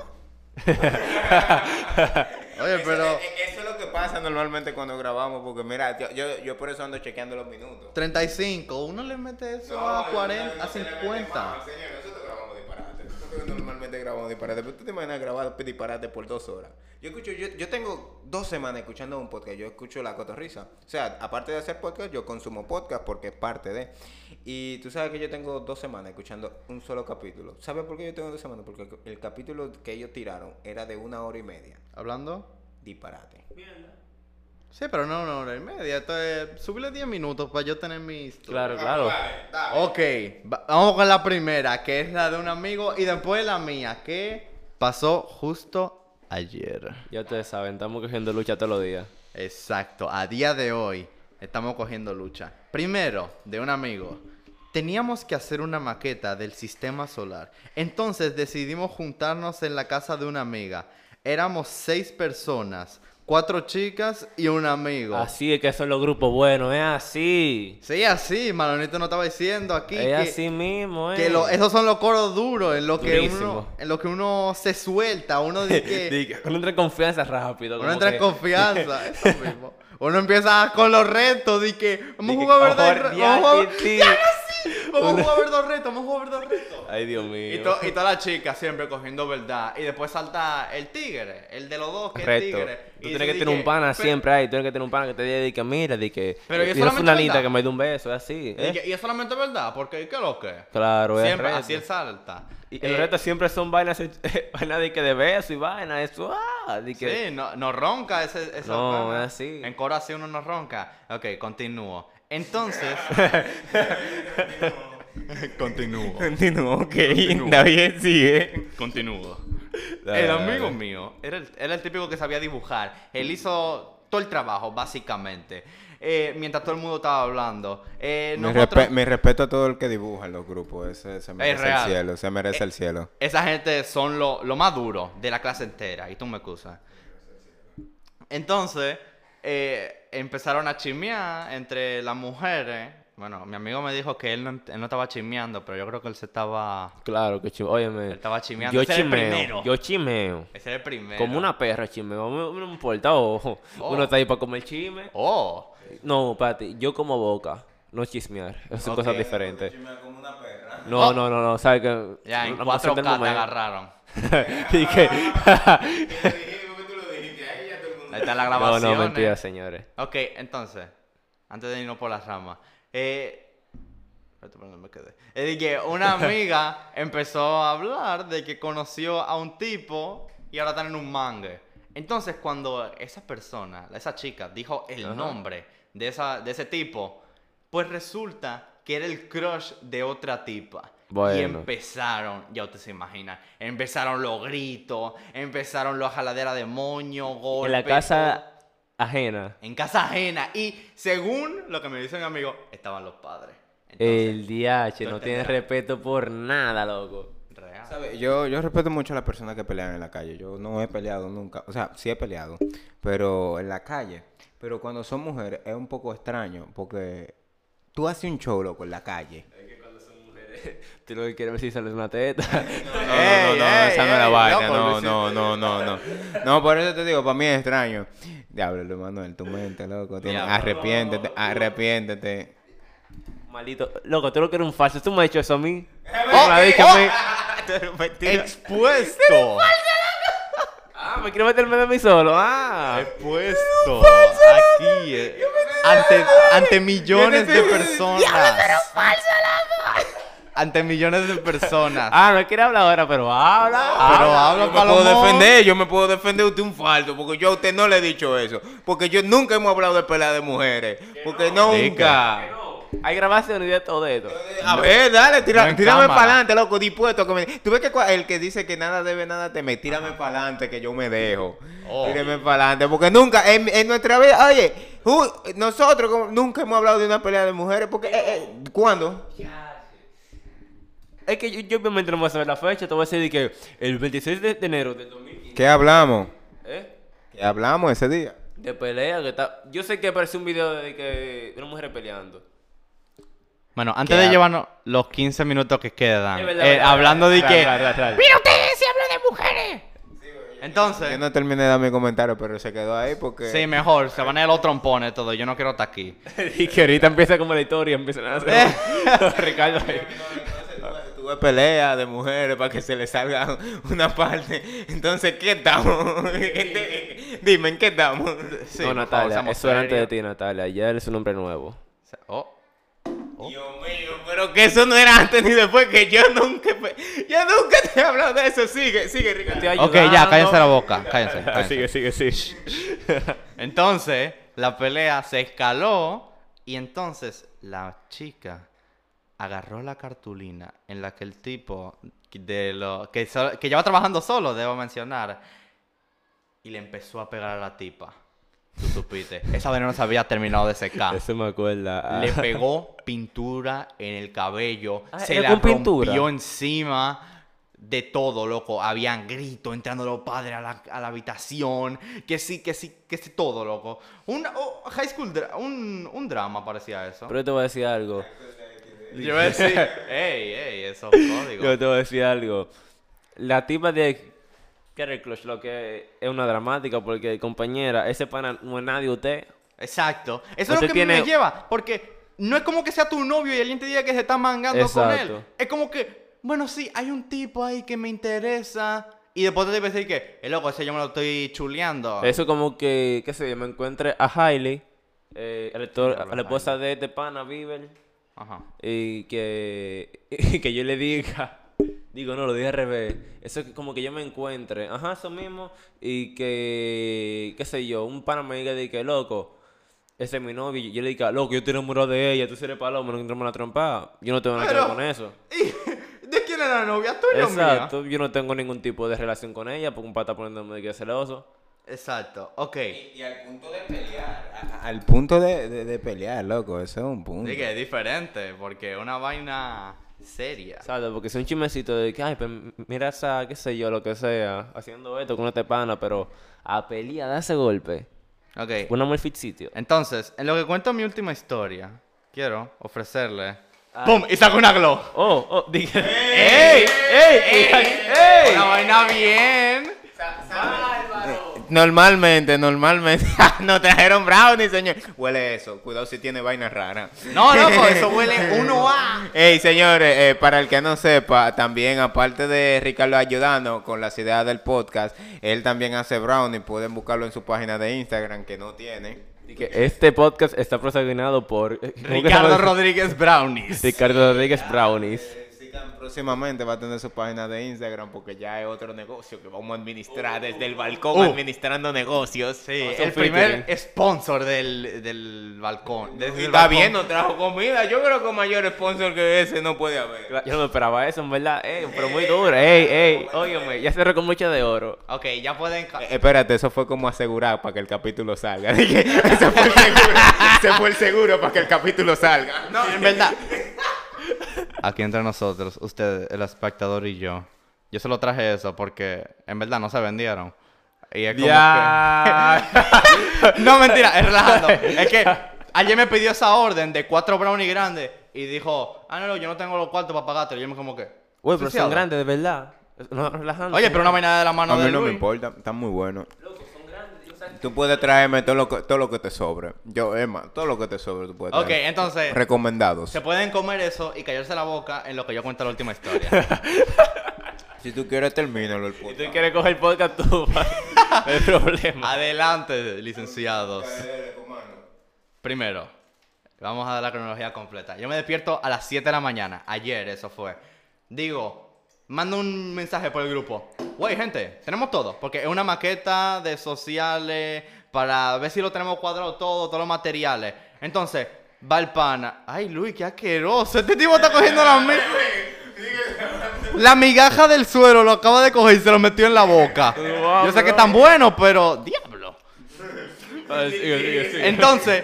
Oye, pero
Eso es lo que pasa normalmente cuando grabamos, porque mira, yo, yo, yo por eso ando chequeando los minutos.
35, uno le mete eso a 40, a 50.
Señor, nosotros grabamos disparate. Nosotros normalmente grabamos disparate. Pero tú te imaginas grabar disparate por dos horas. Yo escucho, yo, yo tengo dos semanas escuchando un podcast. Yo escucho La Cotorrisa. O sea, aparte de hacer podcast, yo consumo podcast porque es parte de. Y tú sabes que yo tengo dos semanas escuchando un solo capítulo. ¿Sabes por qué yo tengo dos semanas? Porque el, capítulo que ellos tiraron era de una hora y media.
¿Hablando?
Disparate.
Sí, pero no una hora y media. Esto es subirle 10 minutos para yo tener mi
Claro, claro.
Ok, va- vamos con la primera, que es la de un amigo, y después la mía, que pasó justo ayer.
Ya ustedes saben, estamos cogiendo lucha todos los días.
Exacto, a día de hoy estamos cogiendo lucha. Primero, de un amigo, teníamos que hacer una maqueta del sistema solar. Entonces decidimos juntarnos en la casa de una amiga. Éramos seis personas, cuatro chicas y un amigo.
Así es que son los grupos buenos, es así.
Sí, así, Manolito nos estaba diciendo aquí
Es
que,
así mismo, eh.
que lo- esos son los coros duros en lo que uno en lo que uno se suelta, uno dice
Uno entra en confianza rápido.
uno entra en
que-
confianza, eso mismo. Uno empieza con los retos de que vamos a jugar verdad,
"Ojo,
y re- vamos a jugar-
diablo, tío".
vamos a jugar verdad reto, vamos a jugar verdad reto.
Ay, Dios mío.
Y, to- y todas las chicas siempre cogiendo verdad. Y después salta el tigre, el de los dos que es tigre.
Tú
Y
tienes que tener un pana
pero-
siempre ahí. Tú tienes que tener un pana que te diga, que mira, di que.
Pero ¿y
y
eso
una
solamente
fulanita
verdad?
que me dé un beso, es así.
y
¿eh?
y es solamente verdad, porque ¿qué es lo que?
Claro, es
Siempre,
reto.
así él salta.
Y el
Eh,
reto siempre son vainas, vainas de que de beso y vaina, eso, ah, de que...
Sí, no, no ronca ese, esa
No, es así.
En coro así uno no ronca. Ok, continúo. Entonces. continúo.
Continúo, ok. Está bien, sigue.
Continúo.
Dale,
el amigo
dale.
mío era el, era el típico que sabía dibujar. Él hizo todo el trabajo, básicamente. Eh, mientras todo el mundo estaba hablando. Eh,
Me,
nosotros-
respe- me respeto a todo el que dibuja en los grupos. Ese se merece el
real.
cielo. Se merece el cielo.
Esa gente son lo, lo más duro de la clase entera. Y tú me excusas. Entonces, eh, empezaron a chismear entre las mujeres. Bueno, mi amigo me dijo que él no, él no estaba chismeando, pero yo creo que él se estaba...
Claro que chimeo. Óyeme.
Él estaba chimeando.
Yo
Ese era el
chimeo.
primero.
Yo chimeo.
Ese era el primero.
Como una perra chimeo. No me- importa, ojo.
Oh.
Uno está ahí para comer chisme.
Oh.
No, espérate. Yo como boca. No chismear. Esas son
Ok.
cosas diferentes.
como una perra.
No,
Oh.
no, no, no. ¿Sabes que
Ya, en 4K
del
te agarraron.
y que...
Está la
no,
grabación.
no, mentira, señores.
Ok, entonces, antes de irnos por las ramas, eh, espérate, ¿por dónde me quedé? Es que una amiga empezó a hablar de que conoció a un tipo y ahora están en un mangue. Entonces, cuando esa persona, esa chica, dijo el
Ajá.
nombre de, esa, de ese tipo, pues resulta que era el crush de otra tipa. Y empezaron, ya usted se imagina, empezaron los gritos, empezaron los jaladeras de moño, golpes.
En la
todo.
casa ajena.
En casa ajena. Y según lo que me dice mi amigo, estaban los padres.
El DH no tiene
entenderás.
respeto por nada, loco.
real.
¿Sabe? Yo, yo respeto mucho a las personas que pelean en la calle. Yo no he peleado nunca. O sea, sí he peleado, pero en la calle. Pero cuando son mujeres es un poco extraño porque tú haces un show, loco, en la calle.
Tú lo que quieres ver si sale una teta.
No, no,
Ey,
no,
ey,
esa no es la
ey,
vaina.
loco,
No, no, no, no, no. No, por eso te digo, para mí es extraño. Diablo, Manuel, tu mente, loco.
Diablo.
arrepiéntete, arrepiéntete.
Maldito. Loco, tú lo que eres un falso. Tú me has dicho eso a mí. Me has dicho a mí.
Expuesto.
Ah, me quiero meterme de mí solo. Ah.
Expuesto. Aquí. eh, Ante, ante millones de personas. Ante millones de personas.
Ah, no quiere hablar ahora, pero habla.
Pero habla,
yo me puedo defender, yo me puedo defender de usted un falso, porque yo a usted no le he dicho eso. Porque yo nunca hemos hablado de pelea de mujeres. Porque nunca.
Hay grabaciones de todo esto.
A ver, dale, tira-
No
tírame para adelante, loco, dispuesto. Que me... Tú ves que el que dice que nada debe, nada teme, tírame para adelante, que yo me dejo.
Oh.
Tírame para adelante, porque nunca, en, en nuestra vida, oye, nosotros como- nunca hemos hablado de una pelea de mujeres, porque, eh, eh, ¿cuándo?
Es que yo, yo obviamente no voy a saber la fecha. Te voy a decir de que el 26 de, enero del 2015.
¿Qué hablamos?
¿Eh?
¿Qué hablamos ese día?
De pelea que está. Yo sé que apareció un video de que de una mujer peleando.
Bueno, antes
¿Qué
de
ha-
llevarnos los 15 minutos que quedan,
verdad,
eh,
verdad,
hablando de que. ¡Mira ustedes si hablo de mujeres! Entonces,
Yo no terminé de dar mi comentario, pero se quedó ahí porque...
sí, mejor, se van a ir los trompones todo. Yo no quiero estar aquí.
y que ahorita empieza como la historia, empiezan a hacer. Ricardo ahí.
Tuve- pelea de mujeres para que se le salga una parte. Entonces, ¿qué estamos? Dime, ¿en qué estamos?
Sí,
no, Natalia, eso era antes de ti, Natalia. Ya él es un hombre nuevo.
Oh,
Dios mío, pero que eso no era antes ni después, que yo nunca, yo nunca te he hablado de eso. Sigue, sigue, Ricardo.
Ok, ya, cállense la boca. Cállense.
Ah,
cállense.
sigue, sigue, sí.
Entonces, la pelea se escaló y entonces la chica agarró la cartulina en la que el tipo de lo que, so- que lleva trabajando solo, debo mencionar, y le empezó a pegar a la tipa. Tú supiste. Esa veneno se había terminado de secar.
Eso me acuerda.
Le pegó pintura en el cabello.
Ah,
se
¿era
la
con pintura?
rompió encima. De todo, loco. Habían gritos entrando los padres a la, a la habitación. Que sí, que sí, que sí, todo, loco. Un oh, high school, dra- un, un drama parecía eso.
Pero yo te voy a decir algo.
Yo iba a decir, ey, ey, eso es código.
Yo te voy a decir algo. La tipa de Carrie Clutch lo que es una dramática porque, compañera, ese pana no es nadie usted.
Exacto. Eso es lo que
tiene-
me lleva. Porque no es como que sea tu novio y alguien te diga que se está mangando con él. Es como que, bueno, sí, hay un tipo ahí que me interesa. Y después te debe decir que, el loco, ese yo me lo estoy chuleando.
Eso como que, qué sé yo, me encuentre a Hailey, eh, a la esposa de, de pana, Bieber,
Ajá.
y que, y que yo le diga, digo, no, lo dije al revés, eso es como que yo me encuentre, ajá, eso mismo, y que, qué sé yo, un pana me diga de que, loco, ese es mi novio, y yo le diga, loco, yo estoy enamorado de ella, tú eres paloma, no entramos la trompa, yo no tengo nada que ver con eso.
¿Y de quién era la novia? ¿Tuya o mía?
Exacto, yo no tengo ningún tipo de relación con ella, porque un pata poniéndome de que es celoso.
Exacto, ok.
Y al punto de pelear. Al punto de, de- de pelear, loco, eso es un punto.
Sí que es diferente, porque es una vaina seria.
¿Sabes? Porque es un chismecito de que, ay, pues mira esa, qué sé yo, lo que sea, haciendo esto con este pana, pero a pelea, da ese golpe.
Ok.
Una fit sitio.
Entonces, en lo que cuento mi última historia, quiero ofrecerle.
Ah.
¡Pum! Y saco una glow.
Oh, oh, dije.
¡Ey!
¡Ey! ¡Ey!
Una vaina bien.
Normalmente, normalmente. no trajeron brownie, señor. Huele eso. Cuidado si tiene vaina rara.
No, loco, eso huele uno a.
Ey, señores, eh, para el que no sepa, también aparte de Ricardo ayudando con las ideas del podcast, él también hace brownie. Pueden buscarlo en su página de Instagram que no tiene.
Dije, Este podcast está protagonizado por eh, ¿cómo que
Ricardo? Rodríguez Brownies.
Ricardo Rodríguez Brownies.
Eh, próximamente va a tener su página de Instagram porque ya es otro negocio que vamos a administrar desde el balcón
Uh.
administrando negocios.
Sí, el primer sponsor del, del balcón. desde
Y
el
está
balcón.
bien, no trajo comida. Yo creo que mayor sponsor que ese no puede haber.
Yo no me esperaba eso, en verdad. Ey, pero muy duro. Ey, ey. Óyeme, ya cerró con mucha de oro.
Ok, ya pueden.
Eh, espérate, eso fue como asegurar para que el capítulo salga. Dije, ese fue el seguro. ese fue el seguro para que el capítulo salga.
No, en verdad. Aquí entre nosotros, usted, el espectador y yo. Yo solo traje eso porque en verdad no se vendieron. Y es como
Ya.
que... no, mentira, es relajando. Es que ayer me pidió esa orden de cuatro brownies grandes y dijo, ah, no, no, yo no tengo los cuartos para pagarte. Y yo me como que...
Güey, pero son grandes, de verdad. No, relajando.
Oye, pero una vaina de la mano
A mí
de
no me importa, están muy buenos. Tú puedes traerme todo lo que, todo lo que te sobre. Yo, Emma, todo lo que te sobre tú puedes
Ok,
traer.
entonces...
Recomendados.
Se pueden comer eso y callarse la boca en lo que yo cuento la última historia.
Si tú quieres, termínalo el
Si
podcast.
tú quieres coger podcast, tú, no hay problema.
Adelante, licenciados. Primero, vamos a dar la cronología completa. Yo me despierto a las 7 de la mañana. Ayer, eso fue. Digo, mando un mensaje por el grupo. Wey, gente, tenemos todo. Porque es una maqueta de sociales para ver si lo tenemos cuadrado todo, todos los materiales. Entonces, va el pana. Ay, Luis, qué asqueroso. Este tipo está cogiendo la mi- La migaja del suelo lo acaba de coger y se lo metió en la boca. Yo sé que
bro.
están buenos, pero diablo.
Ah.
Entonces,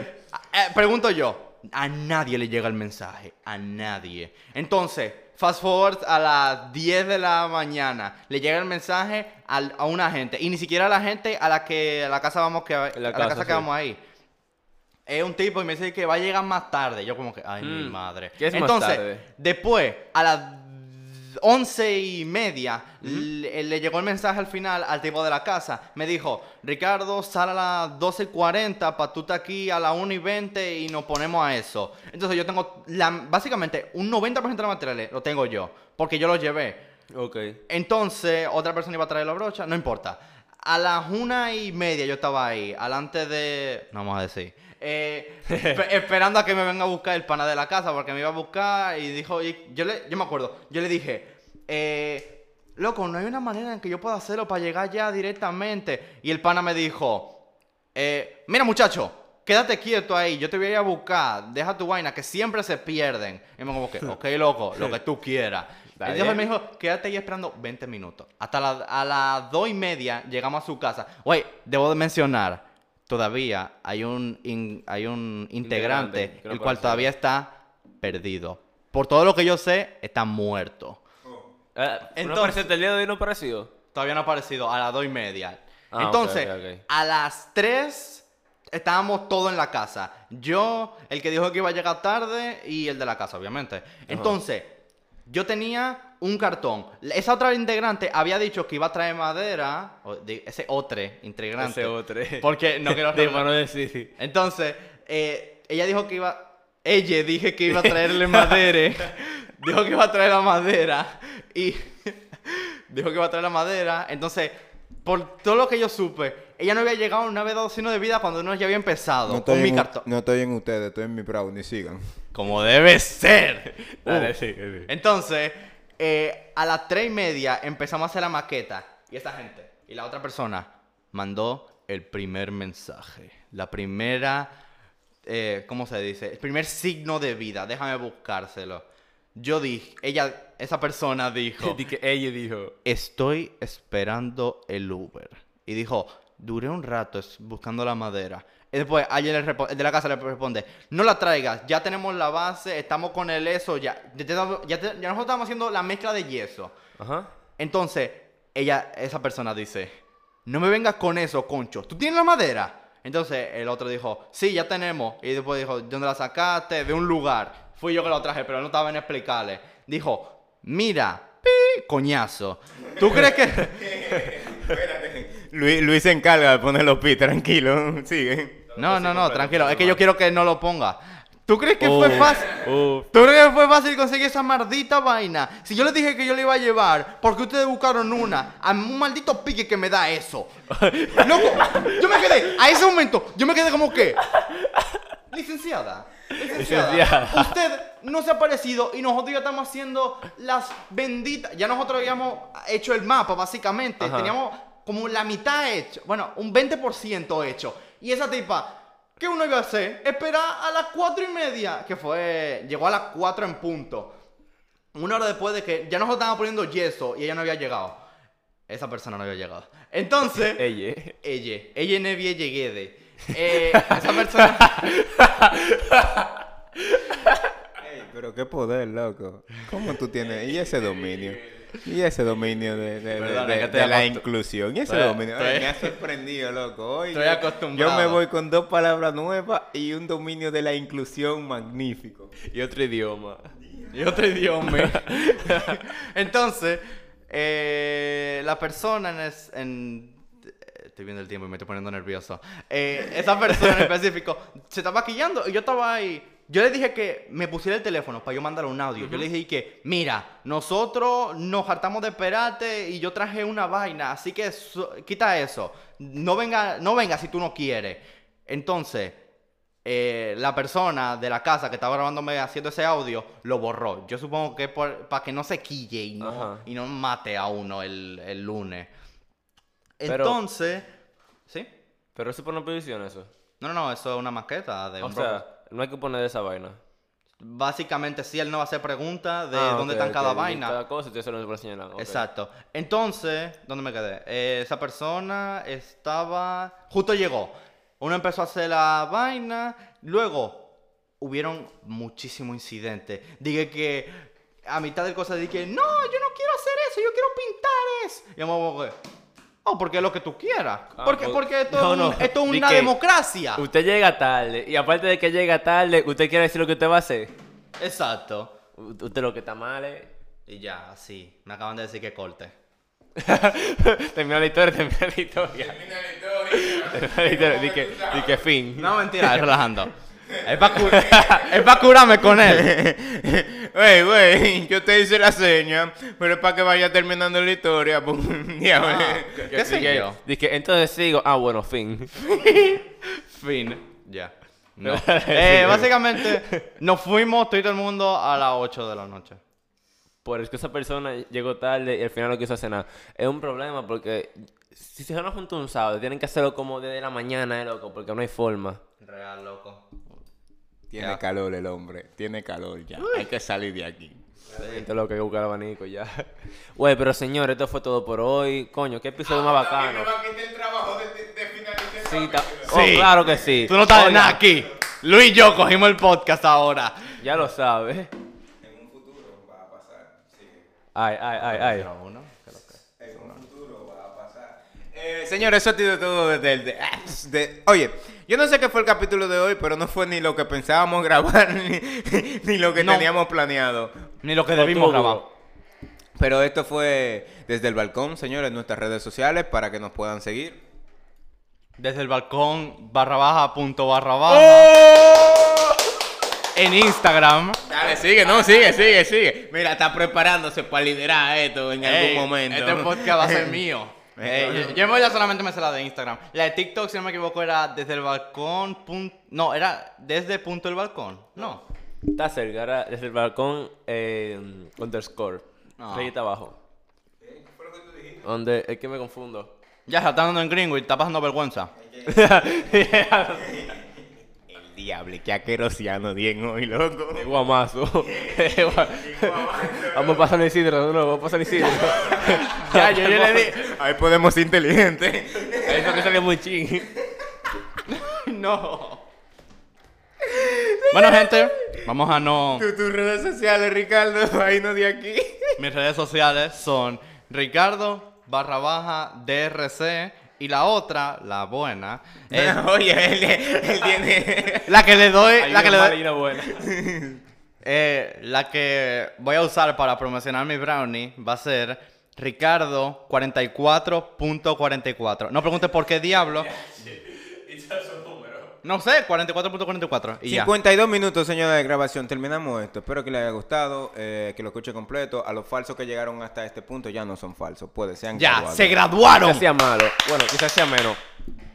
eh, pregunto yo, a nadie le llega el mensaje, a nadie. Entonces, fast forward a las 10 de la mañana, le llega el mensaje al- a una gente, y ni siquiera a la gente a la que a la casa vamos que a
la casa,
casa que
sí.
vamos ahí. Es un tipo y me dice que va a llegar más tarde. Yo como que, ay, mi
Mm.
madre.
¿Qué es más
Entonces,
tarde?
después, a las once y media, le, le llegó el mensaje al final al tipo de la casa. Me dijo, Ricardo, sal a las 12 y 40 para tú estar aquí a las 1 y 20 y nos ponemos a eso. Entonces yo tengo, la, básicamente, un 90% de los materiales lo tengo yo, porque yo los llevé.
Ok.
Entonces, otra persona iba a traer la brocha, no importa. A las una y media yo estaba ahí, alante de. No vamos a decir. Eh, espe- esperando a que me venga a buscar el pana de la casa, porque me iba a buscar y dijo. y yo, le, yo me acuerdo, yo le dije, eh, loco, no hay una manera en que yo pueda hacerlo para llegar ya directamente. Y el pana me dijo, eh, mira muchacho, quédate quieto ahí, yo te voy a ir a buscar, deja tu vaina, que siempre se pierden. Y me como que, ok, loco, lo que tú quieras. Dijo-
bien.
me dijo, quédate ahí esperando 20 minutos. Hasta la- a las 2 y media llegamos a su casa. Güey, debo de mencionar, todavía hay un, in- hay un integrante, el cual todavía está perdido. Por todo lo que yo sé, está muerto.
Eh,
Entonces-
¿No apareció el día de hoy? ¿No apareció?
Todavía no ha aparecido a las 2 y media.
Ah,
Entonces, a las 3 estábamos todos en la casa. Yo, el que dijo que iba a llegar tarde y el de la casa, obviamente. Entonces, yo tenía un cartón. Esa otra integrante había dicho que iba a traer madera. o de- ese otro integrante.
Ese otro.
Porque no quiero
De para no decir.
entonces, eh, ella dijo que iba. Ella dije que iba a traerle madera. dijo que iba a traer la madera. Y. dijo que iba a traer la madera. Entonces, por todo lo que yo supe, ella no había llegado, no había dado signo de vida cuando uno ya había empezado
No
con
estoy,
mi cartón.
no estoy en ustedes, estoy en mi brownie, sigan.
Como debe ser.
Dale,
Uh.
sigue, sigue.
Entonces, eh, a las tres y media empezamos a hacer la maqueta. Y esta gente, y la otra persona, mandó el primer mensaje. La primera, eh, ¿cómo se dice? El primer signo de vida. Déjame buscárselo. Yo dije, ella, esa persona dijo,
que ella dijo.
estoy esperando el Uber. Y dijo, duré un rato buscando la madera. Y después, ayer el de la casa le responde, no la traigas, ya tenemos la base, estamos con el eso, ya, ya, ya ya nosotros estamos haciendo la mezcla de yeso.
Ajá.
Entonces, ella, esa persona dice, no me vengas con eso, concho. ¿Tú tienes la madera? Entonces el otro dijo, sí, ya tenemos. Y después dijo, ¿de dónde la sacaste? De un lugar. Fui yo que lo traje, pero no estaba en explicarle. Dijo, mira, pi, coñazo. ¿Tú crees que.?
Luis, Luis se encarga de poner los pi, tranquilo, sigue.
No, no, no, tranquilo. Es que yo quiero que no lo ponga. ¿Tú crees que fue fácil? ¿Tú crees que fue fácil conseguir esa maldita vaina? Si yo les dije que yo le iba a llevar, ¿por qué ustedes buscaron una? A un maldito pique que me da eso. Loco, yo me quedé, a ese momento, yo me quedé como que. Licenciada. Licenciada.
Licenciada.
Usted no se ha aparecido y nosotros ya estamos haciendo las benditas. Ya nosotros habíamos hecho el mapa, básicamente.
Ajá.
Teníamos como la mitad hecho. Bueno, un 20% hecho. Y esa tipa. ¿Qué uno iba a hacer? Esperar a las cuatro y media, que fue, llegó a las 4 en punto. Una hora después de que ya nos estábamos poniendo yeso y ella no había llegado. Esa persona no había llegado. Entonces,
Ella.
ella, ella no había llegado. Eh, esa persona...
Ey, pero qué poder, loco. ¿Cómo tú tienes? ¿Y ese dominio? ¿Y ese dominio de, de-
Perdón,
la inclusión? ¿Y ese
Estoy-
dominio?
estoy-
Ay, me ha sorprendido, loco. Oye,
Estoy acostumbrado.
Yo me voy con dos palabras nuevas y un dominio de la inclusión magnífico.
Y otro idioma.
Y otro idioma. Entonces, eh, la persona en, es- en- Estoy viendo el tiempo y me estoy poniendo nervioso. Eh, esa persona en específico se estaba quillando y yo estaba ahí. Yo le dije que me pusiera el teléfono para yo mandarle un audio. Yo le dije que, mira, nosotros nos hartamos de esperarte y yo traje una vaina, así que quita eso. No venga, no venga si tú no quieres. Entonces, eh, la persona de la casa que estaba grabándome haciendo ese audio lo borró. Yo supongo que para que no se quille y no,
Ajá.
y no mate a uno el, el lunes.
Pero-
Entonces, ¿sí?
Pero eso por una petición, eso.
No, no, no, eso es una maqueta de
O
un
sea. No hay que poner esa vaina.
Básicamente, sí, él no va a hacer preguntas de
Ah,
dónde
ok,
están cada
y
vaina.
Cada cosa, eso no se.
Exacto. Entonces, ¿dónde me quedé? Eh, esa persona estaba. Justo llegó. Uno empezó a hacer la vaina. Luego, hubieron muchísimos incidentes. Dije que a mitad del cosa dije, no, yo no quiero hacer eso, yo quiero pintar eso. Y vamos que, oh, porque es lo que tú quieras.
Ah,
porque,
pues-
porque esto,
no,
es, un-
no,
esto es
di
una
que-
democracia.
Usted llega tarde. Y aparte de que llega tarde, usted quiere decir lo que usted va a hacer.
Exacto.
U- Usted lo que está mal es.
Y ya, así. Me acaban de decir que corte.
termina la historia, termina la historia. Termina la historia. Di que, di que fin.
No, mentira, relajando. Es para curarme con él.
Wey, wey, yo te hice la seña, pero es para que vaya terminando la historia. pues, diablo.
Ah, ¿Qué sé
Di que-
yo?
di que, entonces sigo. Ah, bueno, fin.
Fin. Ya. No. Eh, básicamente, nos fuimos todo el mundo a las 8 de la noche.
Por es que esa persona llegó tarde y al final no quiso hacer nada. Es un problema porque si se van a juntar un sábado, tienen que hacerlo como desde la mañana, eh, loco, porque no hay forma.
Real, loco.
Tiene
Ya.
calor el hombre, tiene calor ya. Hay que salir de aquí.
Esto es lo que hay que buscar abanico ya. Güey, pero señores, esto fue todo por hoy. Coño, qué episodio más bacano.
el trabajo de, finalizar
Sí, ta-
Sí.
Oh, claro que sí.
Tú no estás nada aquí. Luis y yo cogimos el podcast ahora.
Ya lo sabes.
En un futuro va a pasar. Sí.
Ay, ay, ay, ay.
En un futuro va a pasar. Eh, señores, eso ha sido todo desde el... De, ah, de- oye, yo no sé qué fue el capítulo de hoy, pero no fue ni lo que pensábamos grabar, ni, ni lo que
No.
teníamos planeado.
Ni lo que debimos
Todo.
grabar.
Pero esto fue desde el balcón, señores, en nuestras redes sociales para que nos puedan seguir.
Desde el balcón barra baja punto barra baja. En Instagram.
Dale, sigue, no, sigue, sigue, sigue. Mira, está preparándose para liderar esto en
Ey,
algún momento.
Este podcast va a ser mío.
Eh,
Eh, yo, yo en verdad solamente me sé la de Instagram. La de TikTok, si no me equivoco, era desde el balcón. pun- No, era desde punto el balcón. No.
Está cerca, era desde el balcón eh, underscore.
Ah.
Rayita abajo. Donde es que me confundo.
Ya está dando en gringo y está pasando vergüenza.
El diablo, qué aquerosiano bien hoy, loco.
Es guamazo. vamos a pasar el Isidro, no, vamos a pasar el Isidro.
Ya, yo, yo le di.
Ahí podemos ser inteligentes.
Eso que sale muy ching.
No. Bueno, gente, vamos a no.
Tu- Tus redes sociales, Ricardo, ahí no de aquí.
Mis redes sociales son Ricardo barra baja DRC Y la otra, la buena, es
Oye, él, él tiene...
la que le doy,
Hay
la que le doy,
una buena.
eh, la que voy a usar para promocionar mi brownie va a ser Ricardo 44.44. No pregunte por qué diablo. No sé, 44.44. Y ya.
52 minutos, señora, de grabación. Terminamos esto. Espero que les haya gustado, eh, que lo escuche completo. A los falsos que llegaron hasta este punto ya no son falsos. Puede, sean
Ya,
graduados.
se graduaron.
Quizás sea malo. Bueno, quizás sea menos.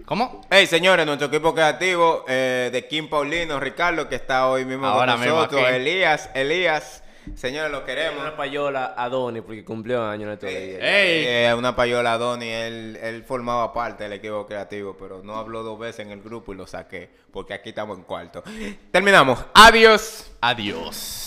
¿Cómo?
Hey, señores, nuestro equipo creativo eh, de Kim Paulino, Ricardo, que está hoy mismo
Ahora
con
mismo
nosotros,
aquí.
Elías, Elías, señores, lo queremos.
Una payola a Donny porque cumplió años en estos días.
¡Ey!
Eh, una payola Donny, él, él formaba parte del equipo creativo, pero no habló dos veces en el grupo y lo saqué, porque aquí estamos en cuarto. Terminamos. Adiós.
Adiós.